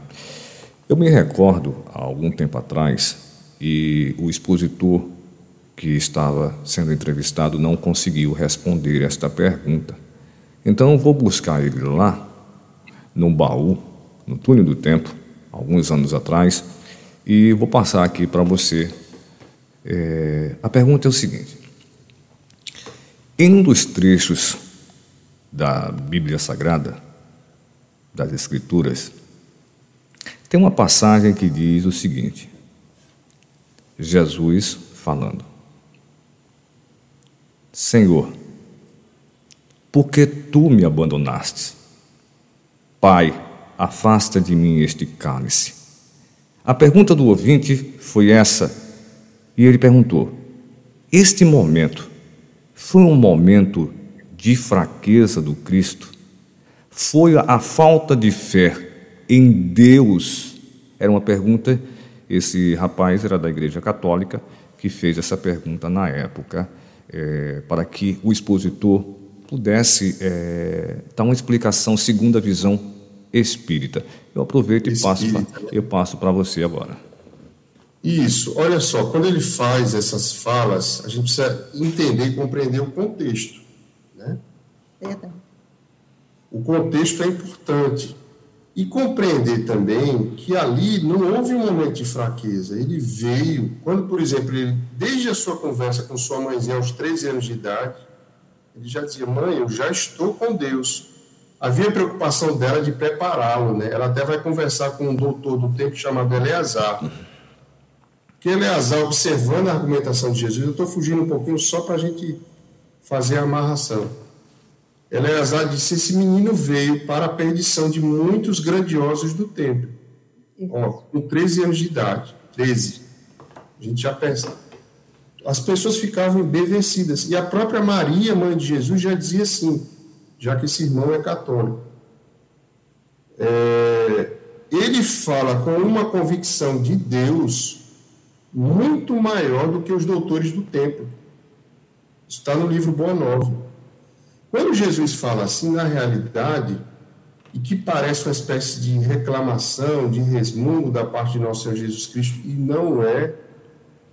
eu me recordo, há algum tempo atrás, e o expositor que estava sendo entrevistado não conseguiu responder esta pergunta. Então vou buscar ele lá, no baú, no túnel do tempo, alguns anos atrás, e vou passar aqui para você. É, a pergunta é o seguinte: em um dos trechos da Bíblia Sagrada, das Escrituras, tem uma passagem que diz o seguinte: Jesus falando. Senhor, por que tu me abandonaste? Pai, afasta de mim este cálice. A pergunta do ouvinte foi essa, e ele perguntou: Este momento foi um momento de fraqueza do Cristo? Foi a falta de fé em Deus? Era uma pergunta. Esse rapaz era da Igreja Católica que fez essa pergunta na época é, para que o expositor pudesse é, dar uma explicação segundo a visão espírita. Eu aproveito e passo pra, eu passo para você agora. Isso, olha só, quando ele faz essas falas, a gente precisa entender e compreender o contexto. Né? O contexto é importante. E compreender também que ali não houve um momento de fraqueza. Ele veio, quando, por exemplo, ele, desde a sua conversa com sua mãezinha aos 13 anos de idade, ele já dizia: Mãe, eu já estou com Deus. Havia preocupação dela de prepará-lo. Né? Ela até vai conversar com um doutor do tempo chamado Eleazar. Que Eleazar, observando a argumentação de Jesus, eu estou fugindo um pouquinho só para a gente fazer a amarração Eleazar disse: Esse menino veio para a perdição de muitos grandiosos do templo. Ó, com 13 anos de idade. 13. A gente já pensa. As pessoas ficavam embevecidas. E a própria Maria, mãe de Jesus, já dizia assim, já que esse irmão é católico. É, ele fala com uma convicção de Deus muito maior do que os doutores do templo. Isso está no livro Boa Nova. Quando Jesus fala assim, na realidade, e que parece uma espécie de reclamação, de resmungo da parte de nosso Senhor Jesus Cristo, e não é,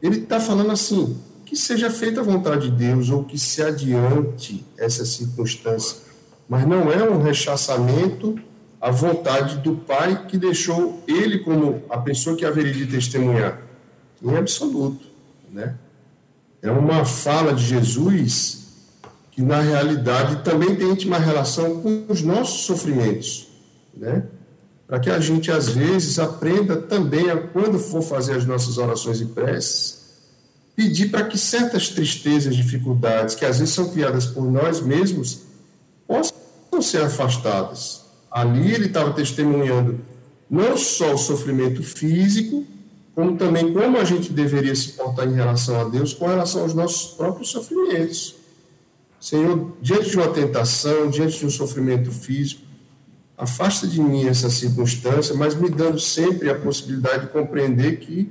ele está falando assim, que seja feita a vontade de Deus ou que se adiante essa circunstância. Mas não é um rechaçamento à vontade do Pai que deixou ele como a pessoa que haveria de testemunhar. Em absoluto. Né? É uma fala de Jesus que, na realidade, também tem íntima relação com os nossos sofrimentos. Né? Para que a gente, às vezes, aprenda também, a, quando for fazer as nossas orações e preces, pedir para que certas tristezas, dificuldades, que às vezes são criadas por nós mesmos, possam ser afastadas. Ali ele estava testemunhando não só o sofrimento físico, como também como a gente deveria se portar em relação a Deus com relação aos nossos próprios sofrimentos. Senhor, diante de uma tentação, diante de um sofrimento físico, afasta de mim essa circunstância, mas me dando sempre a possibilidade de compreender que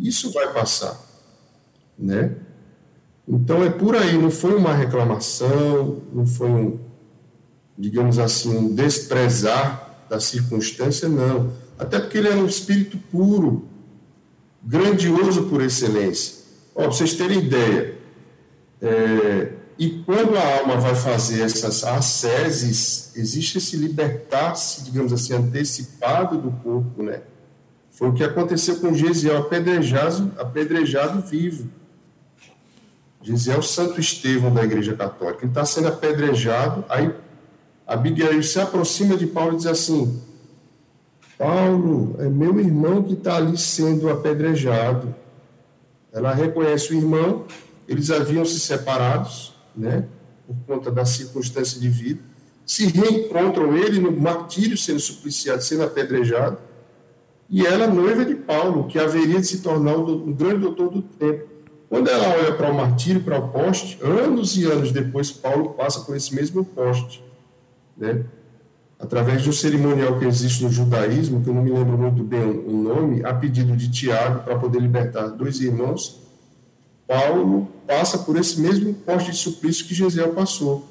isso vai passar né? Então é por aí, não foi uma reclamação, não foi um, digamos assim, um desprezar da circunstância, não. Até porque ele era um espírito puro, grandioso por excelência. Ó, para vocês terem ideia, é, e quando a alma vai fazer essas asceses, existe esse libertar-se, digamos assim, antecipado do corpo, né? Foi o que aconteceu com Gesiel, apedrejado, apedrejado vivo. Gisiel é Santo Estevão da Igreja Católica. Ele está sendo apedrejado. Aí Abigail se aproxima de Paulo e diz assim: Paulo, é meu irmão que está ali sendo apedrejado. Ela reconhece o irmão, eles haviam se separados, né, por conta da circunstância de vida. Se reencontram ele no martírio, sendo supliciado, sendo apedrejado. E ela, noiva de Paulo, que haveria de se tornar um grande doutor do tempo. Quando ela olha para o martírio, para o poste, anos e anos depois, Paulo passa por esse mesmo poste. Né? Através de um cerimonial que existe no judaísmo, que eu não me lembro muito bem o nome, a pedido de Tiago, para poder libertar dois irmãos, Paulo passa por esse mesmo poste de suplício que Gesiel passou.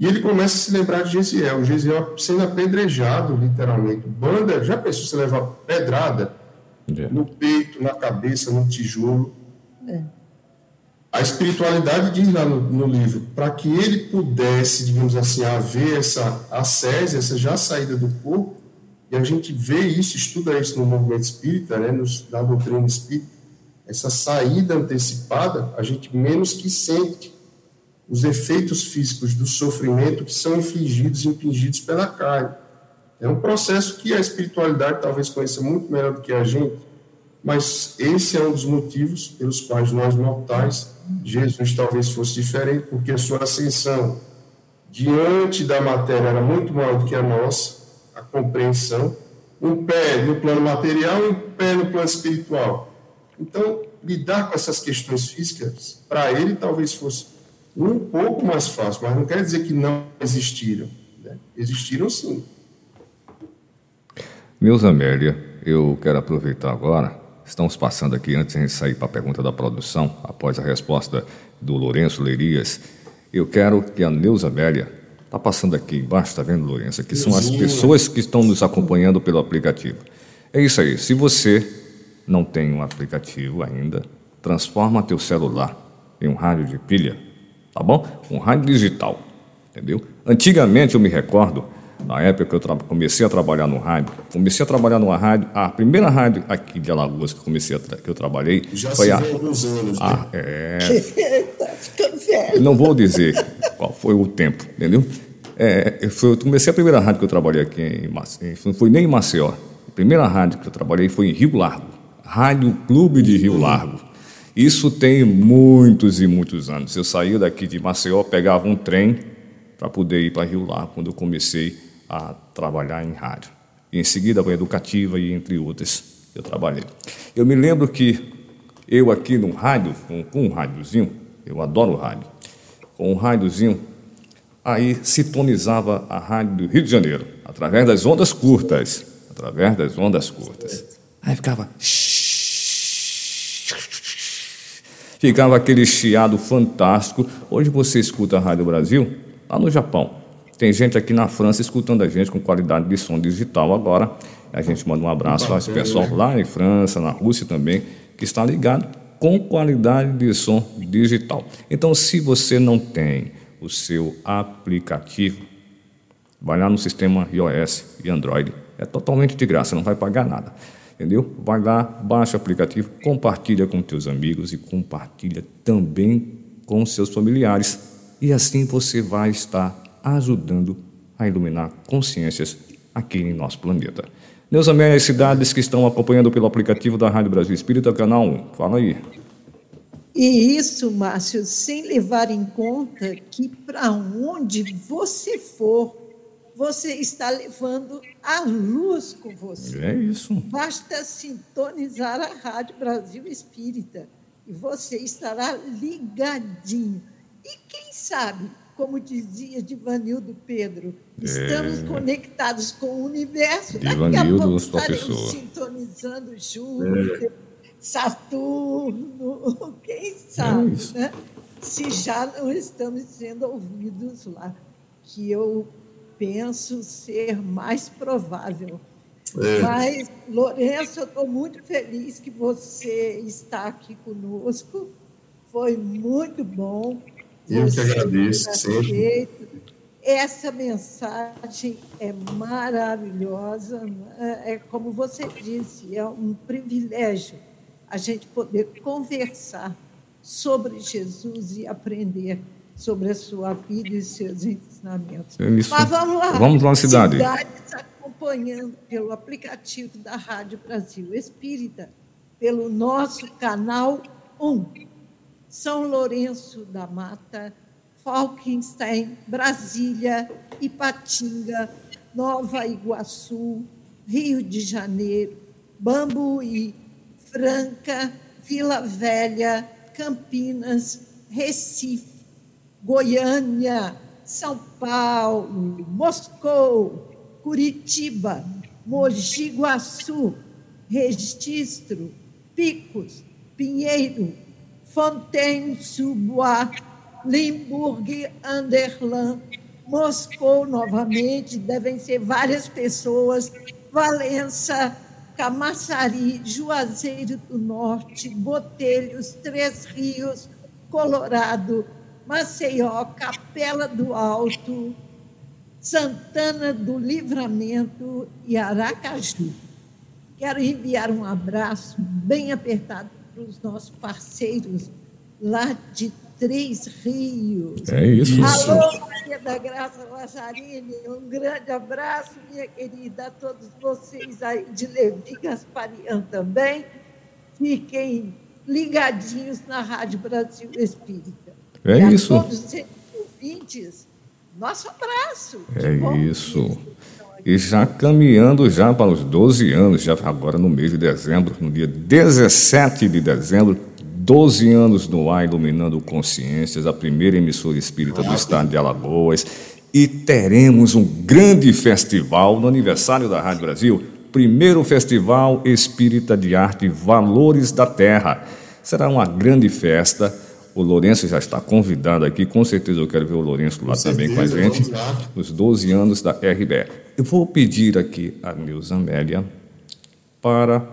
E ele começa a se lembrar de Gesiel, Gesiel sendo apedrejado, literalmente. Banda, já pensou se levar pedrada yeah. no peito, na cabeça, no tijolo? É. A espiritualidade diz lá no, no livro, para que ele pudesse, digamos assim, haver essa ascese, essa já saída do corpo, e a gente vê isso, estuda isso no movimento espírita, né, nos, na doutrina espírita, essa saída antecipada, a gente menos que sente os efeitos físicos do sofrimento que são infligidos e impingidos pela carne. É um processo que a espiritualidade talvez conheça muito melhor do que a gente, mas esse é um dos motivos pelos quais nós mortais, Jesus talvez fosse diferente, porque a sua ascensão diante da matéria era muito maior do que a nossa, a compreensão, um pé no plano material e um pé no plano espiritual. Então, lidar com essas questões físicas, para ele talvez fosse um pouco mais fácil, mas não quer dizer que não existiram. Né? Existiram sim. Meus Amélia, eu quero aproveitar agora Estamos passando aqui, antes de sair para a pergunta da produção, após a resposta do Lourenço Leirias, eu quero que a Neuza Amélia, está passando aqui embaixo, está vendo, Lourenço? Que são as pessoas que estão nos acompanhando pelo aplicativo. É isso aí. Se você não tem um aplicativo ainda, transforma teu celular em um rádio de pilha, tá bom? Um rádio digital, entendeu? Antigamente eu me recordo na época que eu comecei a trabalhar no rádio, comecei a trabalhar numa rádio, a primeira rádio aqui de Alagoas que, comecei a que eu trabalhei Já foi se a. alguns anos, ah, né? é. tá ficando velho. Não vou dizer qual foi o tempo, entendeu? É, eu, foi, eu comecei a primeira rádio que eu trabalhei aqui em Maceió, não foi nem em Maceió. A primeira rádio que eu trabalhei foi em Rio Largo, Rádio Clube de Rio Largo. Isso tem muitos e muitos anos. Eu saía daqui de Maceió, pegava um trem para poder ir para Rio Largo quando eu comecei a trabalhar em rádio. E em seguida, a educativa e entre outras, eu trabalhei. Eu me lembro que eu aqui no rádio, com, com um rádiozinho, eu adoro rádio, com um rádiozinho, aí sintonizava a rádio do Rio de Janeiro, através das ondas curtas, através das ondas curtas. Aí ficava... Ficava aquele chiado fantástico. Hoje você escuta a Rádio Brasil, lá no Japão. Tem gente aqui na França escutando a gente com qualidade de som digital agora. A gente manda um abraço para esse pessoal lá em França, na Rússia também, que está ligado com qualidade de som digital. Então, se você não tem o seu aplicativo, vai lá no sistema iOS e Android. É totalmente de graça, não vai pagar nada. Entendeu? Vai lá, baixa o aplicativo, compartilha com teus amigos e compartilha também com seus familiares. E assim você vai estar ajudando a iluminar consciências aqui em nosso planeta. Neuza Meia, as cidades que estão acompanhando pelo aplicativo da Rádio Brasil Espírita, canal 1. Fala aí. E isso, Márcio, sem levar em conta que para onde você for, você está levando a luz com você. É isso. Basta sintonizar a Rádio Brasil Espírita e você estará ligadinho. E quem sabe como dizia Divanildo Pedro, estamos é. conectados com o universo. Divanildo, Daqui a pouco estaremos sintonizando Júpiter, é. Saturno, quem sabe, é né? Se já não estamos sendo ouvidos lá, que eu penso ser mais provável. É. Mas, Lourenço, eu estou muito feliz que você está aqui conosco. Foi muito bom. Eu que agradeço sempre. Essa mensagem é maravilhosa. Né? É como você disse, é um privilégio a gente poder conversar sobre Jesus e aprender sobre a sua vida e seus ensinamentos. É isso. Mas vamos lá. Vamos lá, cidade. Cidades acompanhando pelo aplicativo da Rádio Brasil Espírita, pelo nosso canal 1. São Lourenço da Mata, Falkenstein, Brasília, Ipatinga, Nova Iguaçu, Rio de Janeiro, Bambuí, Franca, Vila Velha, Campinas, Recife, Goiânia, São Paulo, Moscou, Curitiba, Mogi Guaçu, Registro, Picos, Pinheiro, Fontaine-sous-Bois, Limburg, Anderland, Moscou novamente, devem ser várias pessoas, Valença, Camaçari, Juazeiro do Norte, Botelhos, Três Rios, Colorado, Maceió, Capela do Alto, Santana do Livramento e Aracaju. Quero enviar um abraço bem apertado para os nossos parceiros lá de Três Rios. É isso. Alô, Maria da Graça Lazzarini, um grande abraço, minha querida, a todos vocês aí de Levi Gasparian também. Fiquem ligadinhos na Rádio Brasil Espírita. É e isso. A todos os ouvintes, nosso abraço. É isso. E já caminhando já para os 12 anos, já agora no mês de dezembro, no dia 17 de dezembro, 12 anos no ar iluminando consciências, a primeira emissora espírita do estado de Alagoas. E teremos um grande festival no aniversário da Rádio Brasil, primeiro Festival Espírita de Arte Valores da Terra. Será uma grande festa o Lourenço já está convidado aqui, com certeza eu quero ver o Lourenço lá com também certeza, com a gente, os 12 anos da RBE. Eu vou pedir aqui a Neuza Amélia para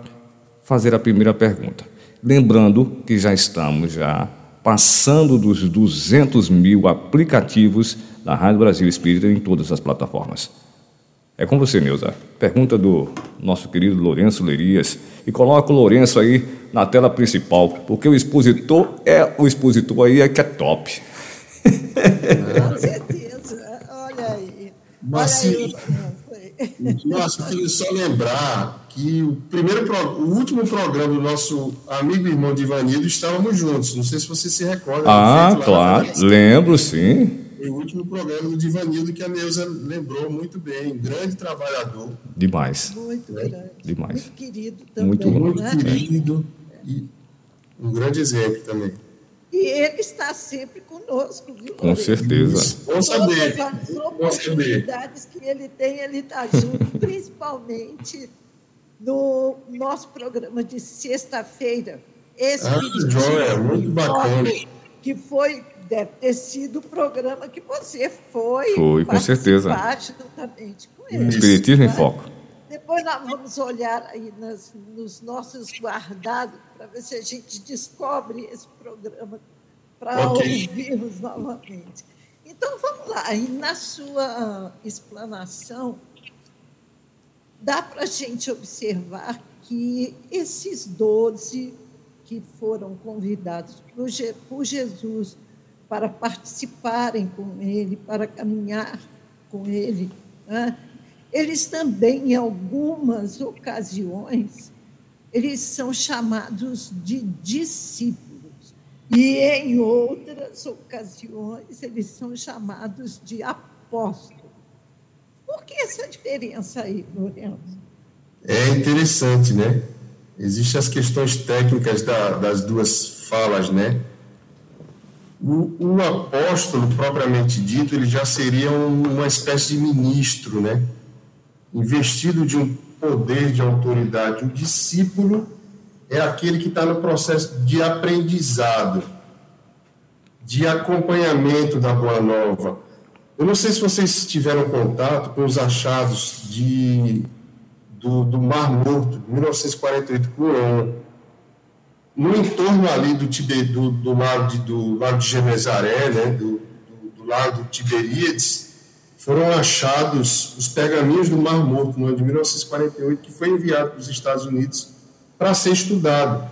fazer a primeira pergunta. Lembrando que já estamos já passando dos 200 mil aplicativos da Rádio Brasil Espírita em todas as plataformas. É com você, Neuza. Pergunta do nosso querido Lourenço Lerias. E coloca o Lourenço aí na tela principal, porque o expositor é o expositor aí é que é top. Com certeza. Olha aí. Mas, Olha aí, Nossa, eu queria só lembrar que o primeiro o último programa do nosso amigo e irmão Divanildo estávamos juntos. Não sei se você se recorda. Ah, claro, lembro sim o último programa do Divanildo que a Neuza lembrou muito bem. Grande trabalhador. Demais. Muito grande. Demais. Muito querido também. Muito, muito né? querido. E um grande exemplo também. E ele está sempre conosco, viu? Com certeza. Bom saber. Todas as oportunidades que ele tem, ele está junto, principalmente no nosso programa de sexta-feira. Ah, joia, muito bacana. Que foi deve ter sido o programa que você foi. Foi, com certeza. Juntamente com ele. Espiritismo em Foco. Depois nós vamos olhar aí nas, nos nossos guardados para ver se a gente descobre esse programa para okay. ouvirmos novamente. Então, vamos lá. E na sua explanação, dá para a gente observar que esses doze que foram convidados por Jesus para participarem com ele, para caminhar com ele, né? eles também, em algumas ocasiões, eles são chamados de discípulos. E em outras ocasiões, eles são chamados de apóstolos. Por que essa diferença aí, Lourenço? É interessante, né? Existem as questões técnicas da, das duas falas, né? O, o, apóstolo, propriamente dito, ele já seria uma espécie de ministro, né? Investido de um poder de autoridade. O discípulo é aquele que está no processo de aprendizado, de acompanhamento da Boa Nova. Eu não sei se vocês tiveram contato com os achados de do, do Mar Morto, de 1948, com no entorno ali do, Tibe, do, do, de, do lago de Genezaré, né, do, do, do de Tiberíades, foram achados os pergaminhos do Mar Morto, no ano de 1948, que foi enviado para os Estados Unidos para ser estudado.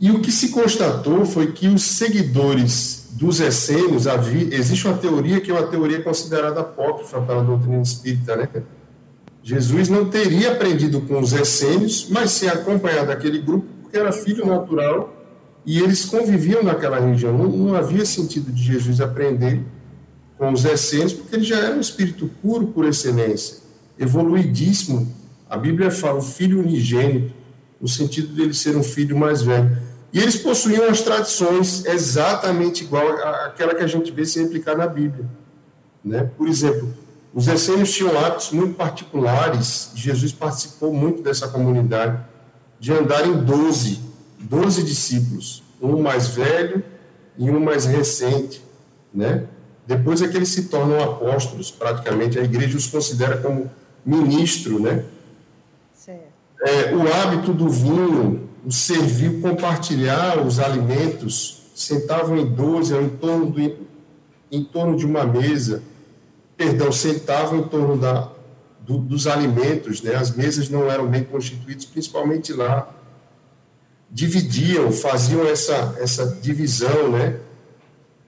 E o que se constatou foi que os seguidores dos essênios, existe uma teoria que é uma teoria considerada apócrifa pela doutrina espírita, né? Jesus não teria aprendido com os essênios, mas sim acompanhado daquele grupo, porque era filho natural e eles conviviam naquela região. Não, não havia sentido de Jesus aprender com os essênios, porque ele já era um espírito puro por excelência, evoluidíssimo. A Bíblia fala o filho unigênito, no sentido dele ser um filho mais velho. E eles possuíam as tradições exatamente igual àquela que a gente vê se replicar na Bíblia. Né? Por exemplo, os essênios tinham hábitos muito particulares, Jesus participou muito dessa comunidade, de andar em doze, doze discípulos, um mais velho e um mais recente, né? Depois é que eles se tornam apóstolos, praticamente, a igreja os considera como ministro, né? É, o hábito do vinho, o servir, compartilhar os alimentos, sentavam em doze, em torno, do, em torno de uma mesa, perdão, sentavam em torno da, do, dos alimentos, né? as mesas não eram bem constituídas, principalmente lá. Dividiam, faziam essa, essa divisão, né?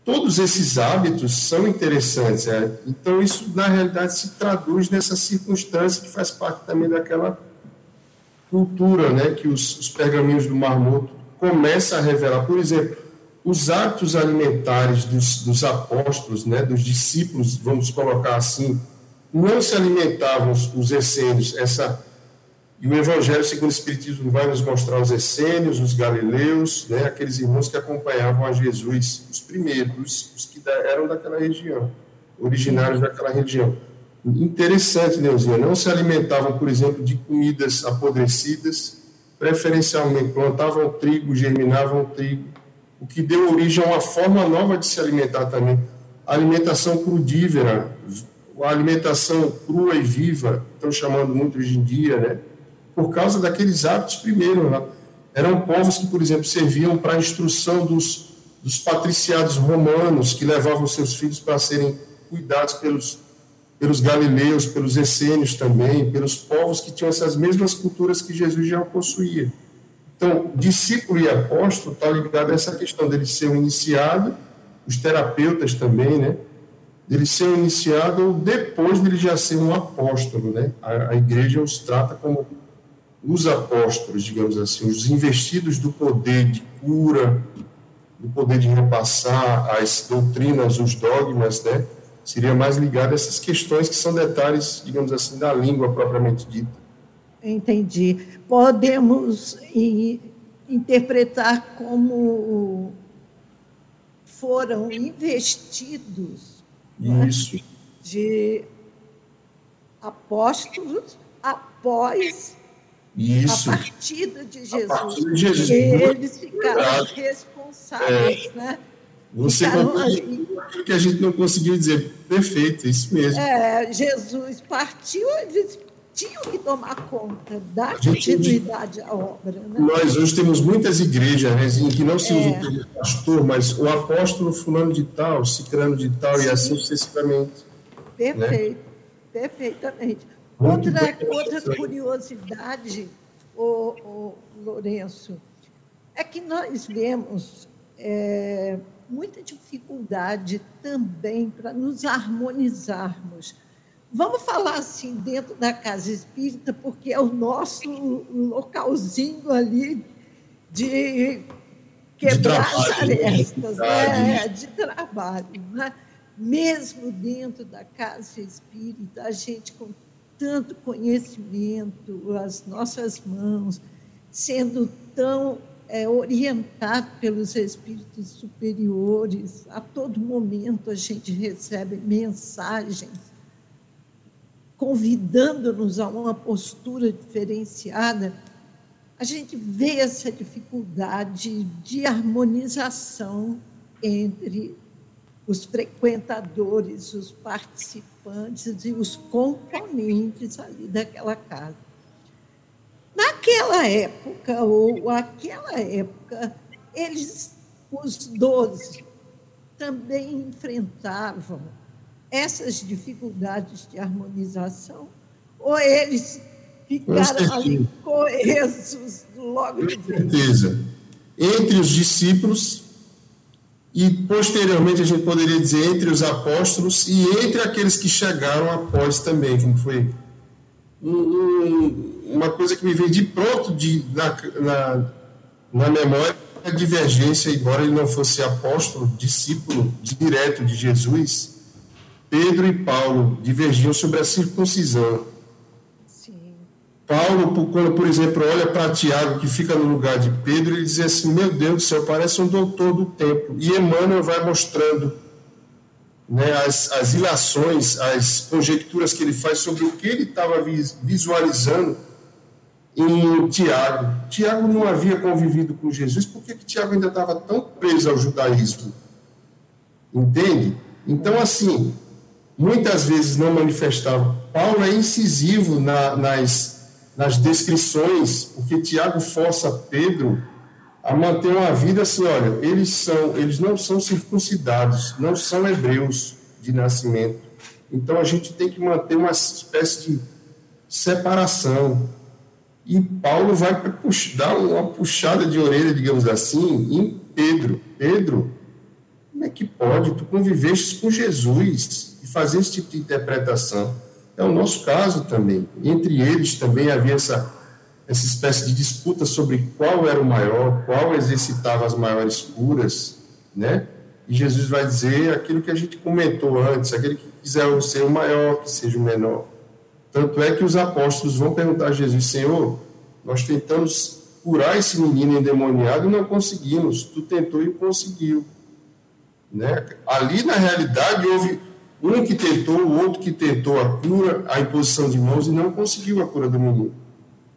Todos esses hábitos são interessantes. Né? Então, isso, na realidade, se traduz nessa circunstância que faz parte também daquela cultura né? que os, os pergaminhos do Mar Morto começam a revelar. Por exemplo, os hábitos alimentares dos, dos apóstolos, né, dos discípulos, vamos colocar assim, não se alimentavam os essênios, essa e o Evangelho segundo o Espiritismo vai nos mostrar os essênios, os galileus, né, aqueles irmãos que acompanhavam a Jesus, os primeiros, os que eram daquela região, originários daquela região. Interessante, Neuzinha, não se alimentavam, por exemplo, de comidas apodrecidas, preferencialmente plantavam trigo, germinavam trigo, o que deu origem a uma forma nova de se alimentar também. A alimentação crudívera, a alimentação crua e viva, estão chamando muito hoje em dia, né? por causa daqueles hábitos primeiro. Né? Eram povos que, por exemplo, serviam para a instrução dos, dos patriciados romanos, que levavam seus filhos para serem cuidados pelos, pelos galileus, pelos essênios também, pelos povos que tinham essas mesmas culturas que Jesus já possuía. Então, discípulo e apóstolo está ligado a essa questão dele ser um iniciado, os terapeutas também, né? Dele ser um iniciado depois dele já ser um apóstolo, né? A, a igreja os trata como os apóstolos, digamos assim, os investidos do poder de cura, do poder de repassar as doutrinas, os dogmas, né? Seria mais ligado a essas questões que são detalhes, digamos assim, da língua propriamente dita. Entendi. Podemos interpretar como foram investidos Isso. Né, de apóstolos após Isso. a partida de Jesus. Partida de Jesus. Eles ficaram Verdade. responsáveis, é. né? Você aquilo que a gente não conseguiu dizer. Perfeito, isso mesmo. É, Jesus partiu, eles tinham que tomar conta da continuidade à obra. Né? Nós hoje temos muitas igrejas né, em que não se usa é. o pastor, mas o apóstolo fulano de tal, cicrano de tal, Sim. e assim sucessivamente. Perfeito, né? perfeitamente. outra, outra curiosidade, o, o Lourenço, é que nós vemos é, muita dificuldade também para nos harmonizarmos Vamos falar assim, dentro da casa espírita, porque é o nosso localzinho ali de quebrar de as arestas, né? de trabalho. Né? Mesmo dentro da casa espírita, a gente com tanto conhecimento, as nossas mãos, sendo tão é, orientado pelos espíritos superiores, a todo momento a gente recebe mensagens convidando-nos a uma postura diferenciada, a gente vê essa dificuldade de harmonização entre os frequentadores, os participantes e os componentes ali daquela casa. Naquela época, ou aquela época, eles, os doze, também enfrentavam essas dificuldades de harmonização, ou eles ficaram ali coesos logo de Com certeza. Entre os discípulos e, posteriormente, a gente poderia dizer entre os apóstolos e entre aqueles que chegaram após também, como foi um, uma coisa que me veio de pronto de, na, na, na memória, a divergência, embora ele não fosse apóstolo, discípulo direto de Jesus, Pedro e Paulo divergiam sobre a circuncisão. Sim. Paulo, quando, por exemplo, olha para Tiago, que fica no lugar de Pedro, ele diz assim: Meu Deus do céu, parece um doutor do templo. E Emmanuel vai mostrando né, as, as ilações, as conjecturas que ele faz sobre o que ele estava visualizando em Tiago. Tiago não havia convivido com Jesus, por que Tiago ainda estava tão preso ao judaísmo? Entende? Então, assim, muitas vezes não manifestavam. Paulo é incisivo na, nas, nas descrições, porque Tiago força Pedro a manter uma vida assim, olha, eles são, eles não são circuncidados, não são hebreus de nascimento. Então a gente tem que manter uma espécie de separação. E Paulo vai dar uma puxada de orelha, digamos assim, em Pedro. Pedro, como é que pode? Tu conviveste com Jesus fazer esse tipo de interpretação. É o nosso caso também. Entre eles também havia essa, essa espécie de disputa sobre qual era o maior, qual exercitava as maiores curas, né? E Jesus vai dizer aquilo que a gente comentou antes, aquele que quiser ser o maior, que seja o menor. Tanto é que os apóstolos vão perguntar a Jesus, Senhor, nós tentamos curar esse menino endemoniado e não conseguimos. Tu tentou e conseguiu. Né? Ali, na realidade, houve um que tentou, o outro que tentou a cura, a imposição de mãos e não conseguiu a cura do menino.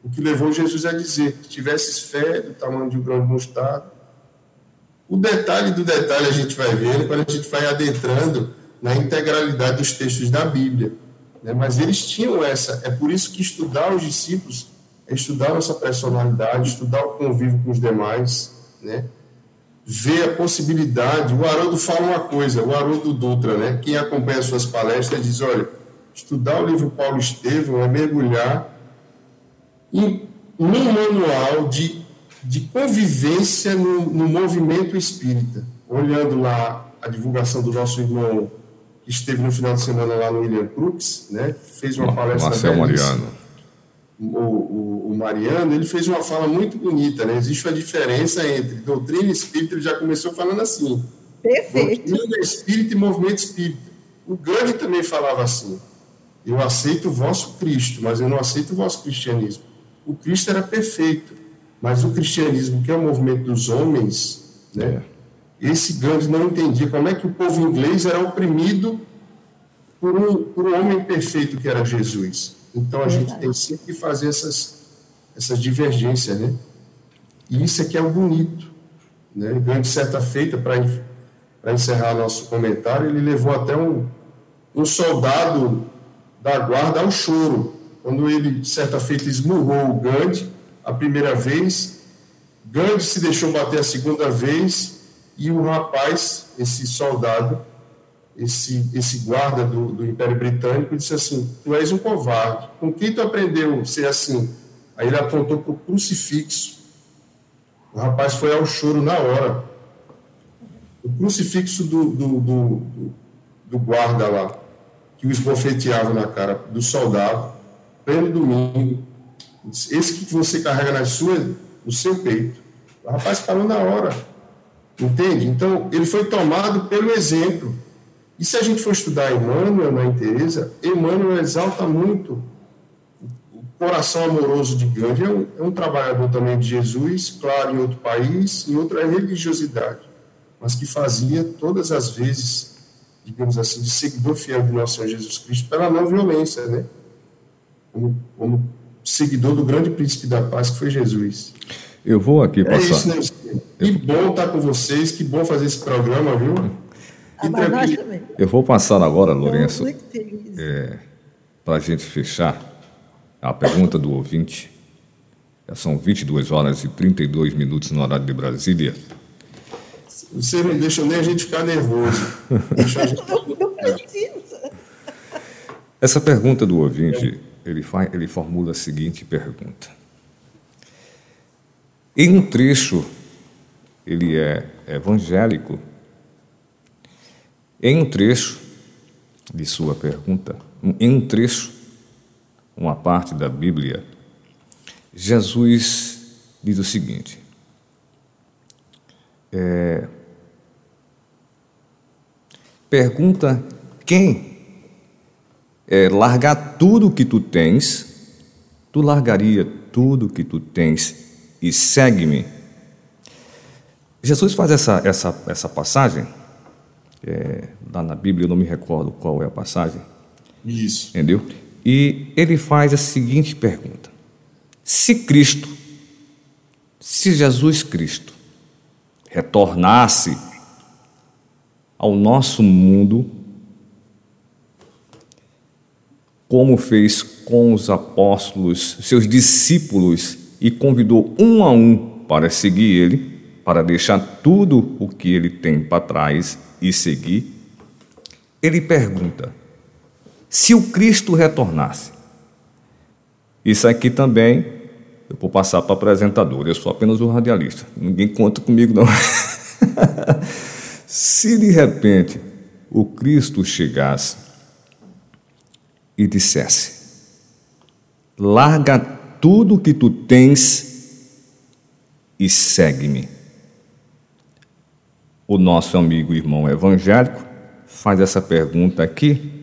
O que levou Jesus a dizer que tivesses fé do tamanho de um grão de mostarda. O detalhe do detalhe a gente vai vendo quando a gente vai adentrando na integralidade dos textos da Bíblia. Né? Mas eles tinham essa. É por isso que estudar os discípulos é estudar nossa personalidade, estudar o convívio com os demais, né? Vê a possibilidade. O Haroldo fala uma coisa, o Haroldo Dutra, né? Quem acompanha suas palestras diz: olha, estudar o livro Paulo Estevam é mergulhar em um manual de, de convivência no, no movimento espírita. Olhando lá a divulgação do nosso irmão que esteve no final de semana lá no William Crux, né? Fez uma palestra. Marcel Mariano o, o, o, Mariano, ele fez uma fala muito bonita, né? Existe uma diferença entre doutrina espírita, ele já começou falando assim. Perfeito. Doutrina espírita e movimento espírita. O Gandhi também falava assim. Eu aceito o vosso Cristo, mas eu não aceito o vosso cristianismo. O Cristo era perfeito, mas o cristianismo, que é o movimento dos homens, né? Esse Gandhi não entendia como é que o povo inglês era oprimido por um, por um homem perfeito que era Jesus. Então a gente tem sempre que fazer essas, essas divergências, né? E isso aqui é o bonito. Né? Grande certa feita, para encerrar nosso comentário, ele levou até um, um soldado da guarda ao choro, quando ele, certa feita, esmurrou o Gandhi a primeira vez, Gandhi se deixou bater a segunda vez e o rapaz, esse soldado, esse, esse guarda do, do Império Britânico, disse assim: Tu és um covarde, com quem tu aprendeu a ser assim? Aí ele apontou para o crucifixo. O rapaz foi ao choro na hora. O crucifixo do, do, do, do guarda lá, que o esbofeteava na cara, do soldado, pleno domingo. Esse que você carrega na sua, no seu peito. O rapaz parou na hora. Entende? Então, ele foi tomado pelo exemplo. E se a gente for estudar Emmanuel na Teresa, Emmanuel exalta muito o coração amoroso de Gandhi. É um, é um trabalhador também de Jesus, claro, em outro país, em outra religiosidade, mas que fazia todas as vezes, digamos assim, de seguidor fiel de nosso Senhor Jesus Cristo pela não violência, né? Como, como seguidor do grande príncipe da paz que foi Jesus. Eu vou aqui passar. É isso, né? Que bom estar com vocês, que bom fazer esse programa, viu? Ah, Eu vou passar agora, Lourenço, é, para a gente fechar a pergunta do ouvinte. Já são 22 horas e 32 minutos no horário de Brasília. Você não deixa nem a gente ficar nervoso. Deixa a gente... não precisa. Essa pergunta do ouvinte ele, faz, ele formula a seguinte pergunta. Em um trecho, ele é evangélico, em um trecho de sua pergunta, em um trecho, uma parte da Bíblia, Jesus diz o seguinte: é, pergunta quem é, largar tudo que tu tens, tu largaria tudo que tu tens e segue-me. Jesus faz essa, essa, essa passagem, é, lá na Bíblia, eu não me recordo qual é a passagem. Isso. Entendeu? E ele faz a seguinte pergunta: Se Cristo, se Jesus Cristo retornasse ao nosso mundo, como fez com os apóstolos, seus discípulos, e convidou um a um para seguir ele, para deixar tudo o que ele tem para trás e seguir, ele pergunta: se o Cristo retornasse, isso aqui também eu vou passar para o apresentador, eu sou apenas o radialista, ninguém conta comigo não. se de repente o Cristo chegasse e dissesse: Larga tudo que tu tens e segue-me. O nosso amigo irmão evangélico faz essa pergunta aqui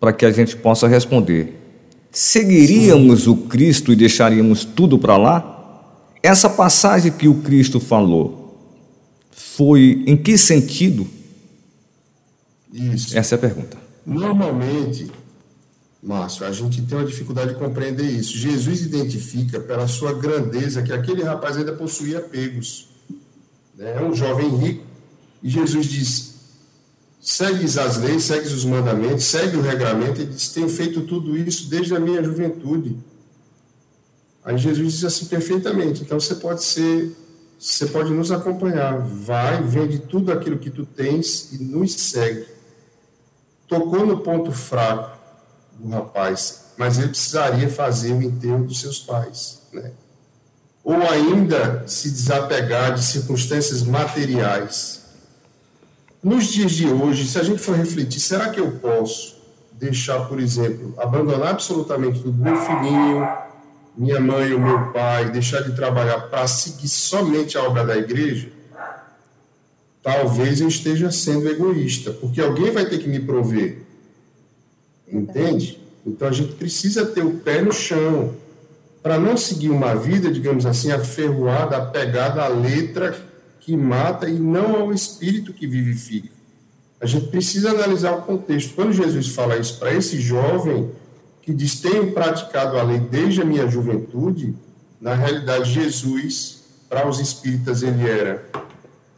para que a gente possa responder: seguiríamos Sim. o Cristo e deixaríamos tudo para lá? Essa passagem que o Cristo falou foi em que sentido? Isso. Essa é a pergunta. Normalmente, Márcio, a gente tem uma dificuldade de compreender isso. Jesus identifica pela sua grandeza que aquele rapaz ainda possuía apegos. Né? É um jovem rico. E Jesus diz: segues as leis, segues os mandamentos, segue o regramento. Ele diz: tenho feito tudo isso desde a minha juventude. Aí Jesus diz assim perfeitamente: então você pode ser, você pode nos acompanhar. Vai, vende tudo aquilo que tu tens e nos segue tocou no ponto fraco do rapaz, mas ele precisaria fazer o enterro dos seus pais, né? Ou ainda se desapegar de circunstâncias materiais. Nos dias de hoje, se a gente for refletir, será que eu posso deixar, por exemplo, abandonar absolutamente tudo, meu filhinho, minha mãe ou meu pai, deixar de trabalhar para seguir somente a obra da igreja? talvez eu esteja sendo egoísta, porque alguém vai ter que me prover. Entende? Então a gente precisa ter o pé no chão para não seguir uma vida, digamos assim, aferroada, apegada à letra que mata e não ao espírito que vivifica. A gente precisa analisar o contexto. Quando Jesus fala isso para esse jovem que diz: Tenho praticado a lei desde a minha juventude, na realidade, Jesus, para os espíritas, ele era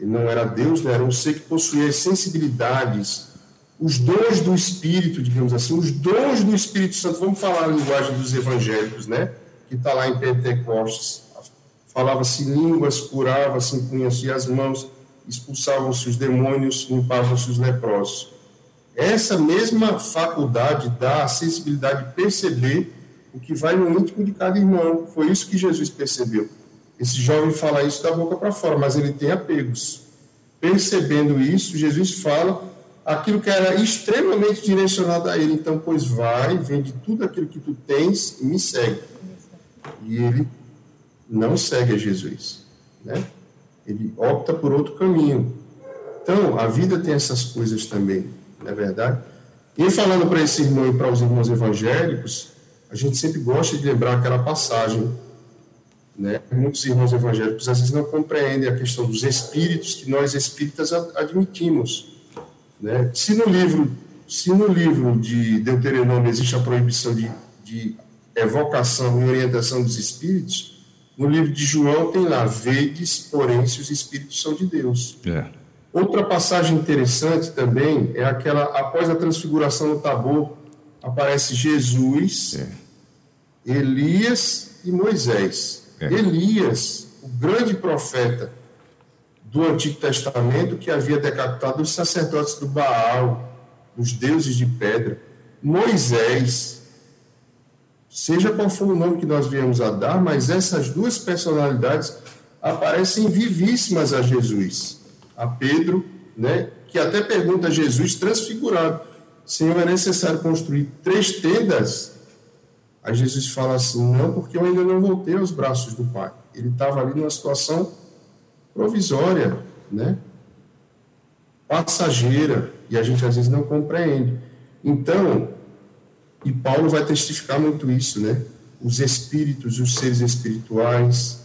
ele não era Deus, né? era um ser que possuía as sensibilidades os dons do Espírito, digamos assim, os dons do Espírito Santo, vamos falar a linguagem dos evangélicos, né? Que está lá em Pentecostes. Falava-se línguas, curava-se, impunha-se as mãos, expulsavam-se os demônios, limpavam-se os leprosos. Essa mesma faculdade dá a sensibilidade de perceber o que vai no íntimo de cada irmão. Foi isso que Jesus percebeu. Esse jovem fala isso da boca para fora, mas ele tem apegos. Percebendo isso, Jesus fala aquilo que era extremamente direcionado a ele. Então, pois vai, vende tudo aquilo que tu tens e me segue. E ele não segue a Jesus, né? Ele opta por outro caminho. Então, a vida tem essas coisas também, não é verdade? E falando para esse irmão e para os irmãos evangélicos, a gente sempre gosta de lembrar aquela passagem, né? Muitos irmãos evangélicos às vezes não compreendem a questão dos espíritos que nós espíritas admitimos. Né? Se, no livro, se no livro de Deuteronômio existe a proibição de, de evocação e orientação dos espíritos, no livro de João tem lá, vedes, porém, se os espíritos são de Deus. É. Outra passagem interessante também é aquela, após a transfiguração no Tabor, aparece Jesus, é. Elias e Moisés. É. Elias, o grande profeta, do Antigo Testamento que havia decapitado os sacerdotes do Baal, os deuses de pedra. Moisés, seja qual for o nome que nós viemos a dar, mas essas duas personalidades aparecem vivíssimas a Jesus. A Pedro, né, que até pergunta a Jesus transfigurado: Senhor, é necessário construir três tendas? Aí Jesus fala assim: Não, porque eu ainda não voltei aos braços do Pai. Ele estava ali numa situação provisória, né? passageira, e a gente às vezes não compreende. Então, e Paulo vai testificar muito isso, né? Os espíritos, os seres espirituais,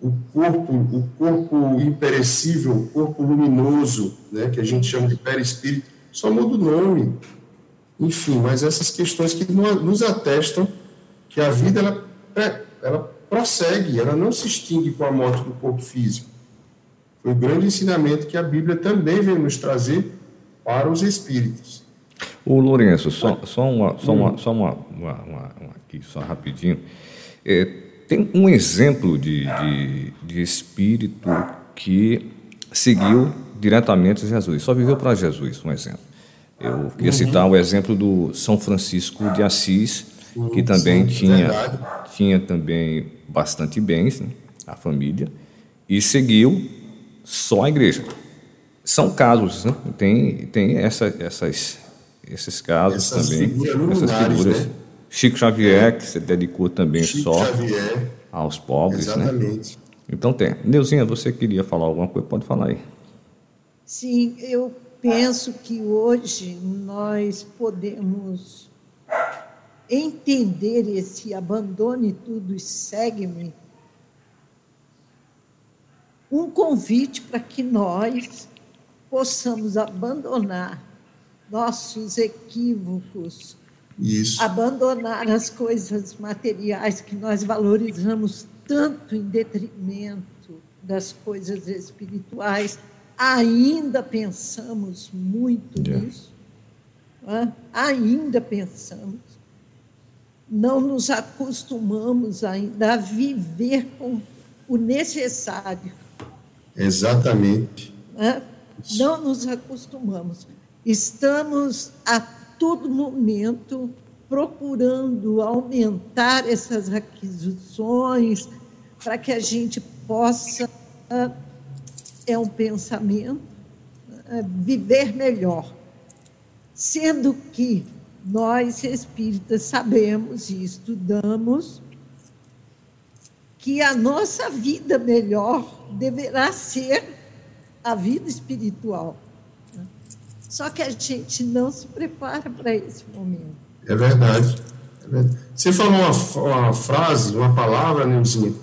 o corpo, o corpo imperecível, o corpo luminoso, né, que a gente chama de perispírito, só muda o nome. Enfim, mas essas questões que nos atestam que a vida ela, ela prossegue, ela não se extingue com a morte do corpo físico. Foi o grande ensinamento que a Bíblia também veio nos trazer para os espíritos. O Lourenço, só, só, uma, só, uma, só uma, uma, uma, aqui, só rapidinho. É, tem um exemplo de, de, de espírito que seguiu diretamente Jesus, só viveu para Jesus, um exemplo. Eu queria uhum. citar o exemplo do São Francisco de Assis, que também sim, tinha, tinha também bastante bens, né, a família, e seguiu só a igreja. São casos, né? tem, tem essa, essas, esses casos essas também. Figuras essas figuras. Né? Chico Xavier, que se dedicou também Chico só Xavier. aos pobres. Né? Exatamente. Né? Então tem. Neuzinha, você queria falar alguma coisa? Pode falar aí. Sim, eu penso que hoje nós podemos entender esse abandone tudo e segue-me um convite para que nós possamos abandonar nossos equívocos, Isso. abandonar as coisas materiais que nós valorizamos tanto em detrimento das coisas espirituais. Ainda pensamos muito yeah. nisso, ainda pensamos não nos acostumamos ainda a viver com o necessário. Exatamente. Não nos acostumamos. Estamos a todo momento procurando aumentar essas aquisições para que a gente possa, é um pensamento, viver melhor. Sendo que nós espíritas sabemos e estudamos que a nossa vida melhor deverá ser a vida espiritual. Só que a gente não se prepara para esse momento. É verdade. É verdade. Você falou uma, uma, frase, uma palavra, Neuzinha,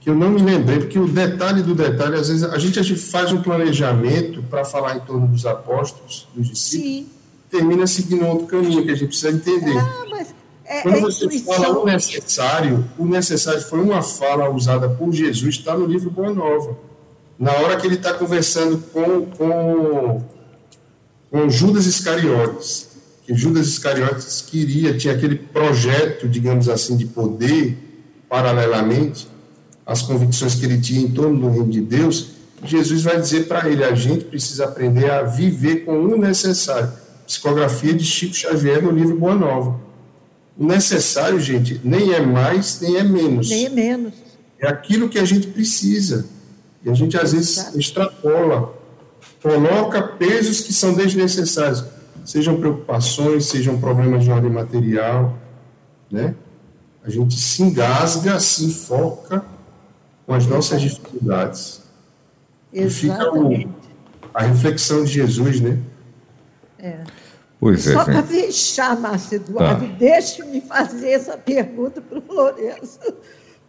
que eu não me lembrei, porque o detalhe do detalhe, às vezes, a gente, a gente faz um planejamento para falar em torno dos apóstolos, dos discípulos. Sim termina seguindo outro caminho que a gente precisa entender. Ah, mas é, Quando é você intuição. fala o necessário, o necessário foi uma fala usada por Jesus, está no livro Boa Nova. Na hora que ele está conversando com, com, com Judas Iscariotes, que Judas Iscariotes queria, tinha aquele projeto, digamos assim, de poder, paralelamente, às convicções que ele tinha em torno do reino de Deus, Jesus vai dizer para ele: a gente precisa aprender a viver com o necessário. Psicografia de Chico Xavier no livro Boa Nova. O necessário, gente, nem é mais, nem é menos. Nem é menos. É aquilo que a gente precisa. E a gente, às vezes, extrapola, coloca pesos que são desnecessários, sejam preocupações, sejam problemas de ordem material, né? A gente se engasga, se enfoca com as nossas dificuldades. Exatamente. E fica o, a reflexão de Jesus, né? É. Pois é, Só para fechar, Márcio Eduardo, Tá. deixe-me fazer essa pergunta para o Lourenço,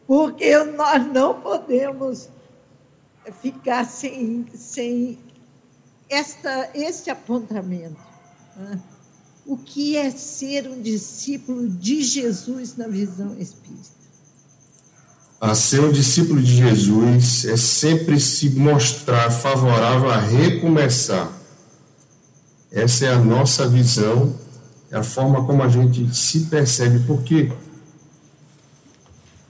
porque nós não podemos ficar sem, sem esta, este apontamento. né? O que é ser um discípulo de Jesus na visão espírita? A ser um discípulo de Jesus é sempre se mostrar favorável a recomeçar. Essa é a nossa visão, é a forma como a gente se percebe, porque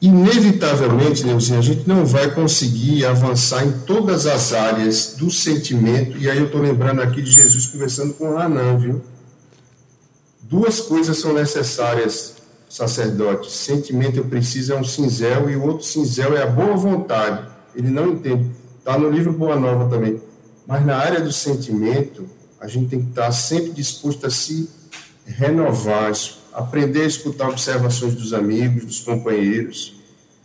inevitavelmente, Neuzinho, a gente não vai conseguir avançar em todas as áreas do sentimento, e aí eu estou lembrando aqui de Jesus conversando com Anã, viu? Duas coisas são necessárias, sacerdote. Sentimento eu preciso é um cinzel, e o outro cinzel é a boa vontade. Ele não entende. Está no livro Boa Nova também. Mas na área do sentimento, a gente tem que estar sempre disposto a se renovar, aprender a escutar observações dos amigos, dos companheiros,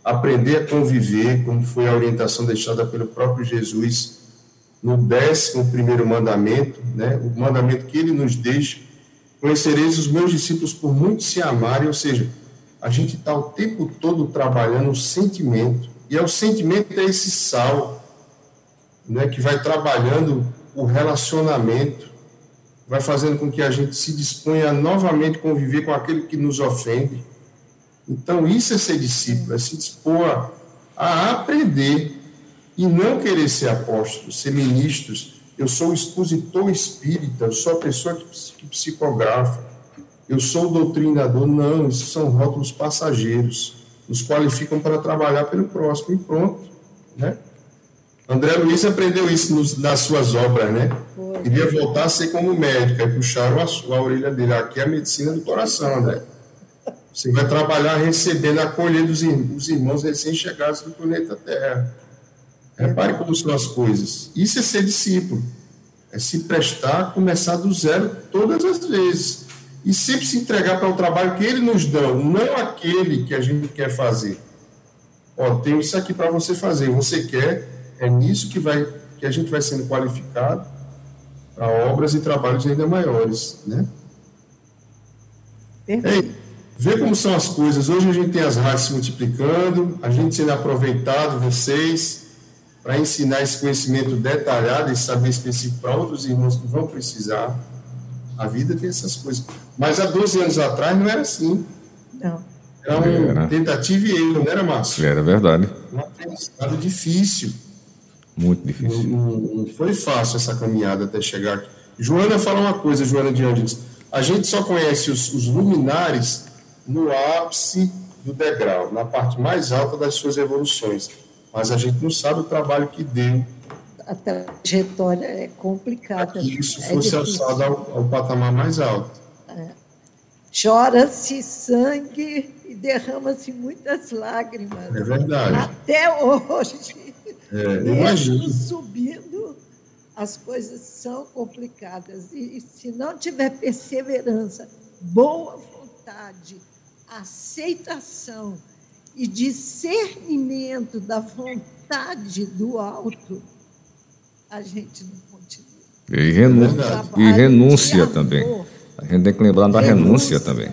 aprender a conviver, como foi a orientação deixada pelo próprio Jesus no décimo primeiro mandamento, né? o mandamento que ele nos deixa, conhecereis os meus discípulos por muito se amarem, ou seja, a gente está o tempo todo trabalhando o sentimento, e é o sentimento é esse sal, né, que vai trabalhando o relacionamento, vai fazendo com que a gente se disponha a novamente conviver com aquele que nos ofende. Então, isso é ser discípulo, é se dispor a, aprender e não querer ser apóstolo, ser ministros. Eu sou expositor espírita, eu sou a pessoa que psicografa, eu sou doutrinador. Não, isso são rótulos passageiros, nos qualificam para trabalhar pelo próximo e pronto, né? André Luiz aprendeu isso nos, nas suas obras, né? Foi. Queria voltar a ser como médico, aí puxaram a, a orelha dele. Aqui é a medicina do coração, André. Você vai trabalhar recebendo, acolhendo os, os irmãos recém-chegados do planeta Terra. Repare como são as coisas. Isso é ser discípulo. É se prestar começar do zero todas as vezes. E sempre se entregar para o trabalho que ele nos dá, não aquele que a gente quer fazer. Ó, tem isso aqui para você fazer. Você quer, é nisso que, vai, que a gente vai sendo qualificado para obras e trabalhos ainda maiores, né? Perfeito. Ei, vê como são as coisas. Hoje a gente tem as rádios se multiplicando, a gente sendo aproveitado, vocês, para ensinar esse conhecimento detalhado e saber específico para outros irmãos que vão precisar. A vida tem essas coisas. Mas há 12 anos atrás não era assim. Não. Era uma Era. tentativa e erro, não era, Márcio? Era verdade. Um aprendizado difícil. Muito difícil. não- não foi fácil essa caminhada até chegar aqui. Joana fala uma coisa, Joana de Ângeles. A gente só conhece os, os luminares no ápice do degrau, na parte mais alta das suas evoluções. Mas a gente não sabe o trabalho que deu A trajetória é complicada. para que isso é fosse difícil. alçado ao, ao patamar mais alto. Chora-se sangue e derrama-se muitas lágrimas. É verdade. Até hoje. É, Mesmo subindo, as coisas são complicadas. E, e se não tiver perseverança, boa vontade, aceitação e discernimento da vontade do alto, a gente não continua. E, renu- Verdade. e renúncia também. A gente tem que lembrar da renúncia Renúncia. também.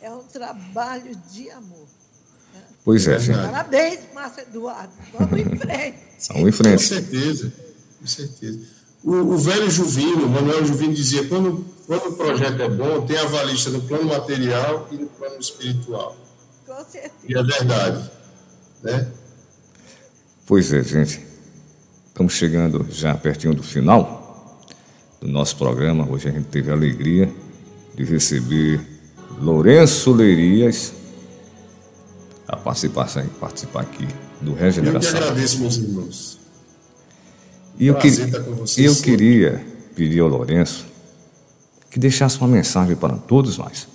É um trabalho de amor. Pois é, gente. Verdade. Parabéns, Márcio Eduardo. Vamos em frente. Vamos em Com frente. certeza, com certeza. O, o velho Juvino, Manuel Juvino dizia, quando, quando o projeto é bom, tem avalista no plano material e no plano espiritual. Com certeza. E é verdade. Né? Pois é, gente. Estamos chegando já pertinho do final. do nosso programa. Hoje a gente teve a alegria de receber Lourenço Leirias a participar, participar aqui do Regeneração. Eu que agradeço, meus irmãos. E eu, que, eu queria pedir ao Lourenço que deixasse uma mensagem para todos nós,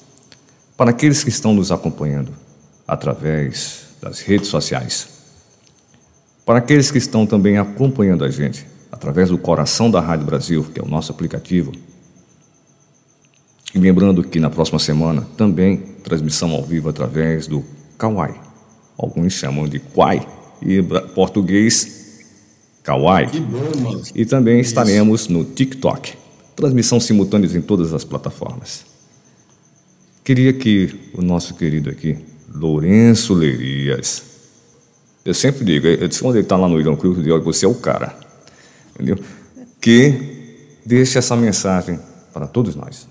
para aqueles que estão nos acompanhando através das redes sociais, para aqueles que estão também acompanhando a gente através do Coração da Rádio Brasil, que é o nosso aplicativo. E lembrando que na próxima semana também transmissão ao vivo através do Kawai. Alguns chamam de Quai e português Kawai. E também estaremos no TikTok. Transmissão simultânea em todas as plataformas. Queria que o nosso querido aqui, Lourenço Leirias, eu sempre digo, quando ele está lá no Irão Cruz, eu digo, você é o cara entendeu? Que deixe essa mensagem para todos nós.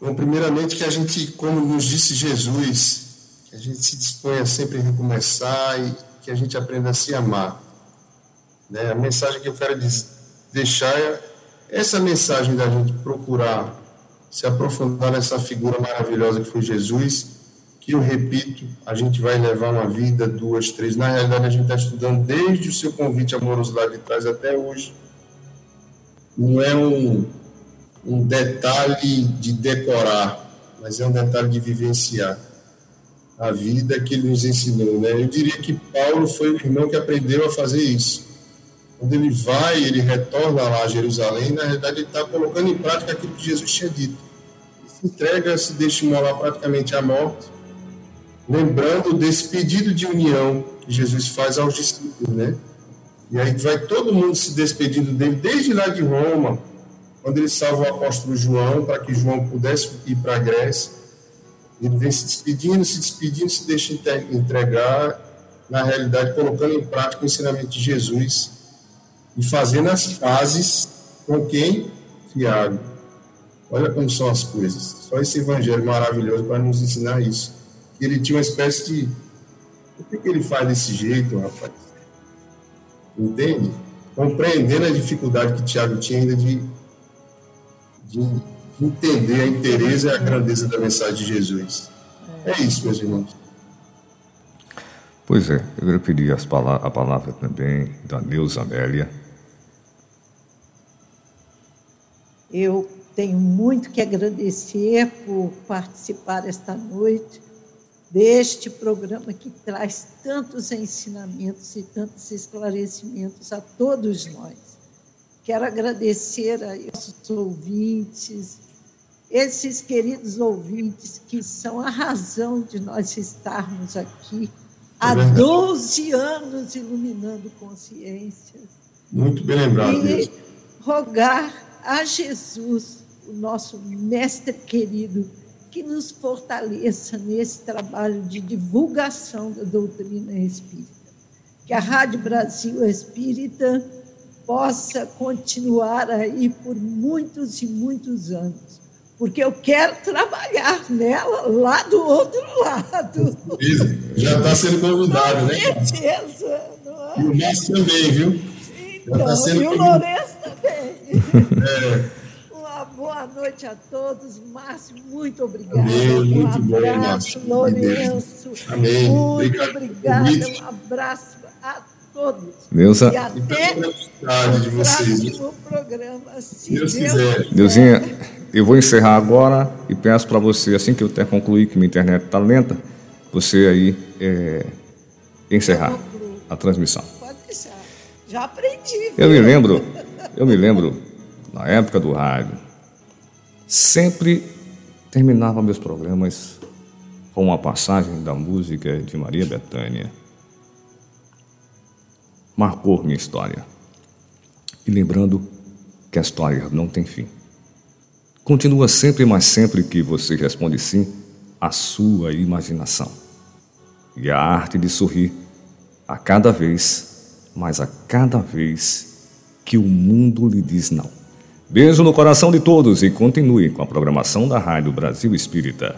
Bom, primeiramente que a gente, como nos disse Jesus, que a gente se disponha sempre a recomeçar e que a gente aprenda a se amar. Né? A mensagem que eu quero deixar é essa mensagem da gente procurar se aprofundar nessa figura maravilhosa que foi Jesus que eu repito, a gente vai levar uma vida, duas, três. Na realidade, a gente está estudando desde o seu convite amoroso lá de trás até hoje. Não é um, um detalhe de decorar, mas é um detalhe de vivenciar a vida que ele nos ensinou. Né? Eu diria que Paulo foi o irmão que aprendeu a fazer isso. Quando ele vai, ele retorna lá a Jerusalém, na realidade, ele está colocando em prática aquilo que Jesus tinha dito. Ele se entrega, se deixa imolar praticamente à morte lembrando desse pedido de união que Jesus faz aos discípulos, né? E aí vai todo mundo se despedindo dele, desde lá de Roma, quando ele salva o apóstolo João, para que João pudesse ir para a Grécia. Ele vem se despedindo, se despedindo, se deixa entregar, na realidade, colocando em prática o ensinamento de Jesus e fazendo as pazes com quem? Tiago. Olha como são as coisas. Só esse evangelho maravilhoso para nos ensinar isso ele tinha uma espécie de. Por que, que ele faz desse jeito, rapaz? Entende? Compreendendo a dificuldade que Tiago tinha ainda de, de entender a interesse e a grandeza da mensagem de Jesus. É isso, meus irmãos. Pois é, eu queria pedir as palavras, a palavra também da Neuza Amélia. Eu tenho muito que agradecer por participar esta noite deste programa que traz tantos ensinamentos e tantos esclarecimentos a todos nós. Quero agradecer a esses ouvintes, esses queridos ouvintes que são a razão de nós estarmos aqui há é 12 anos iluminando consciências. Muito bem lembrado. E rogar a Jesus, o nosso mestre querido, que nos fortaleça nesse trabalho de divulgação da doutrina espírita. Que a Rádio Brasil Espírita possa continuar aí por muitos e muitos anos, porque eu quero trabalhar nela lá do outro lado. Já está sendo convidado, né? Com certeza. Não é? E o Márcio também, viu? Então, tá sendo e o Lourenço também. É boa noite a todos. Márcio, muito obrigada. Amém, muito um abraço, bom, Lourenço. Amém. Muito obrigada. Um abraço a todos. Neuza. E até de vocês. o próximo programa, se Deus, Deus quiser. Neuzinha, eu vou encerrar agora e peço para você, assim que eu até concluir que minha internet está lenta, você aí é, encerrar a transmissão. Pode deixar. Já aprendi. Viu? Eu me lembro, eu me lembro, na época do rádio, sempre terminava meus programas com uma passagem da música de Maria Bethânia. Marcou minha história. E lembrando que a história não tem fim. Continua sempre, mas sempre que você responde sim, a sua imaginação. E a arte de sorrir a cada vez, mas a cada vez que o mundo lhe diz não. Beijo no coração de todos e continue com a programação da Rádio Brasil Espírita.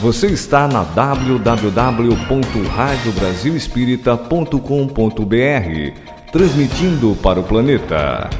Você está na www.radiobrasilespírita.com.br, transmitindo para o planeta.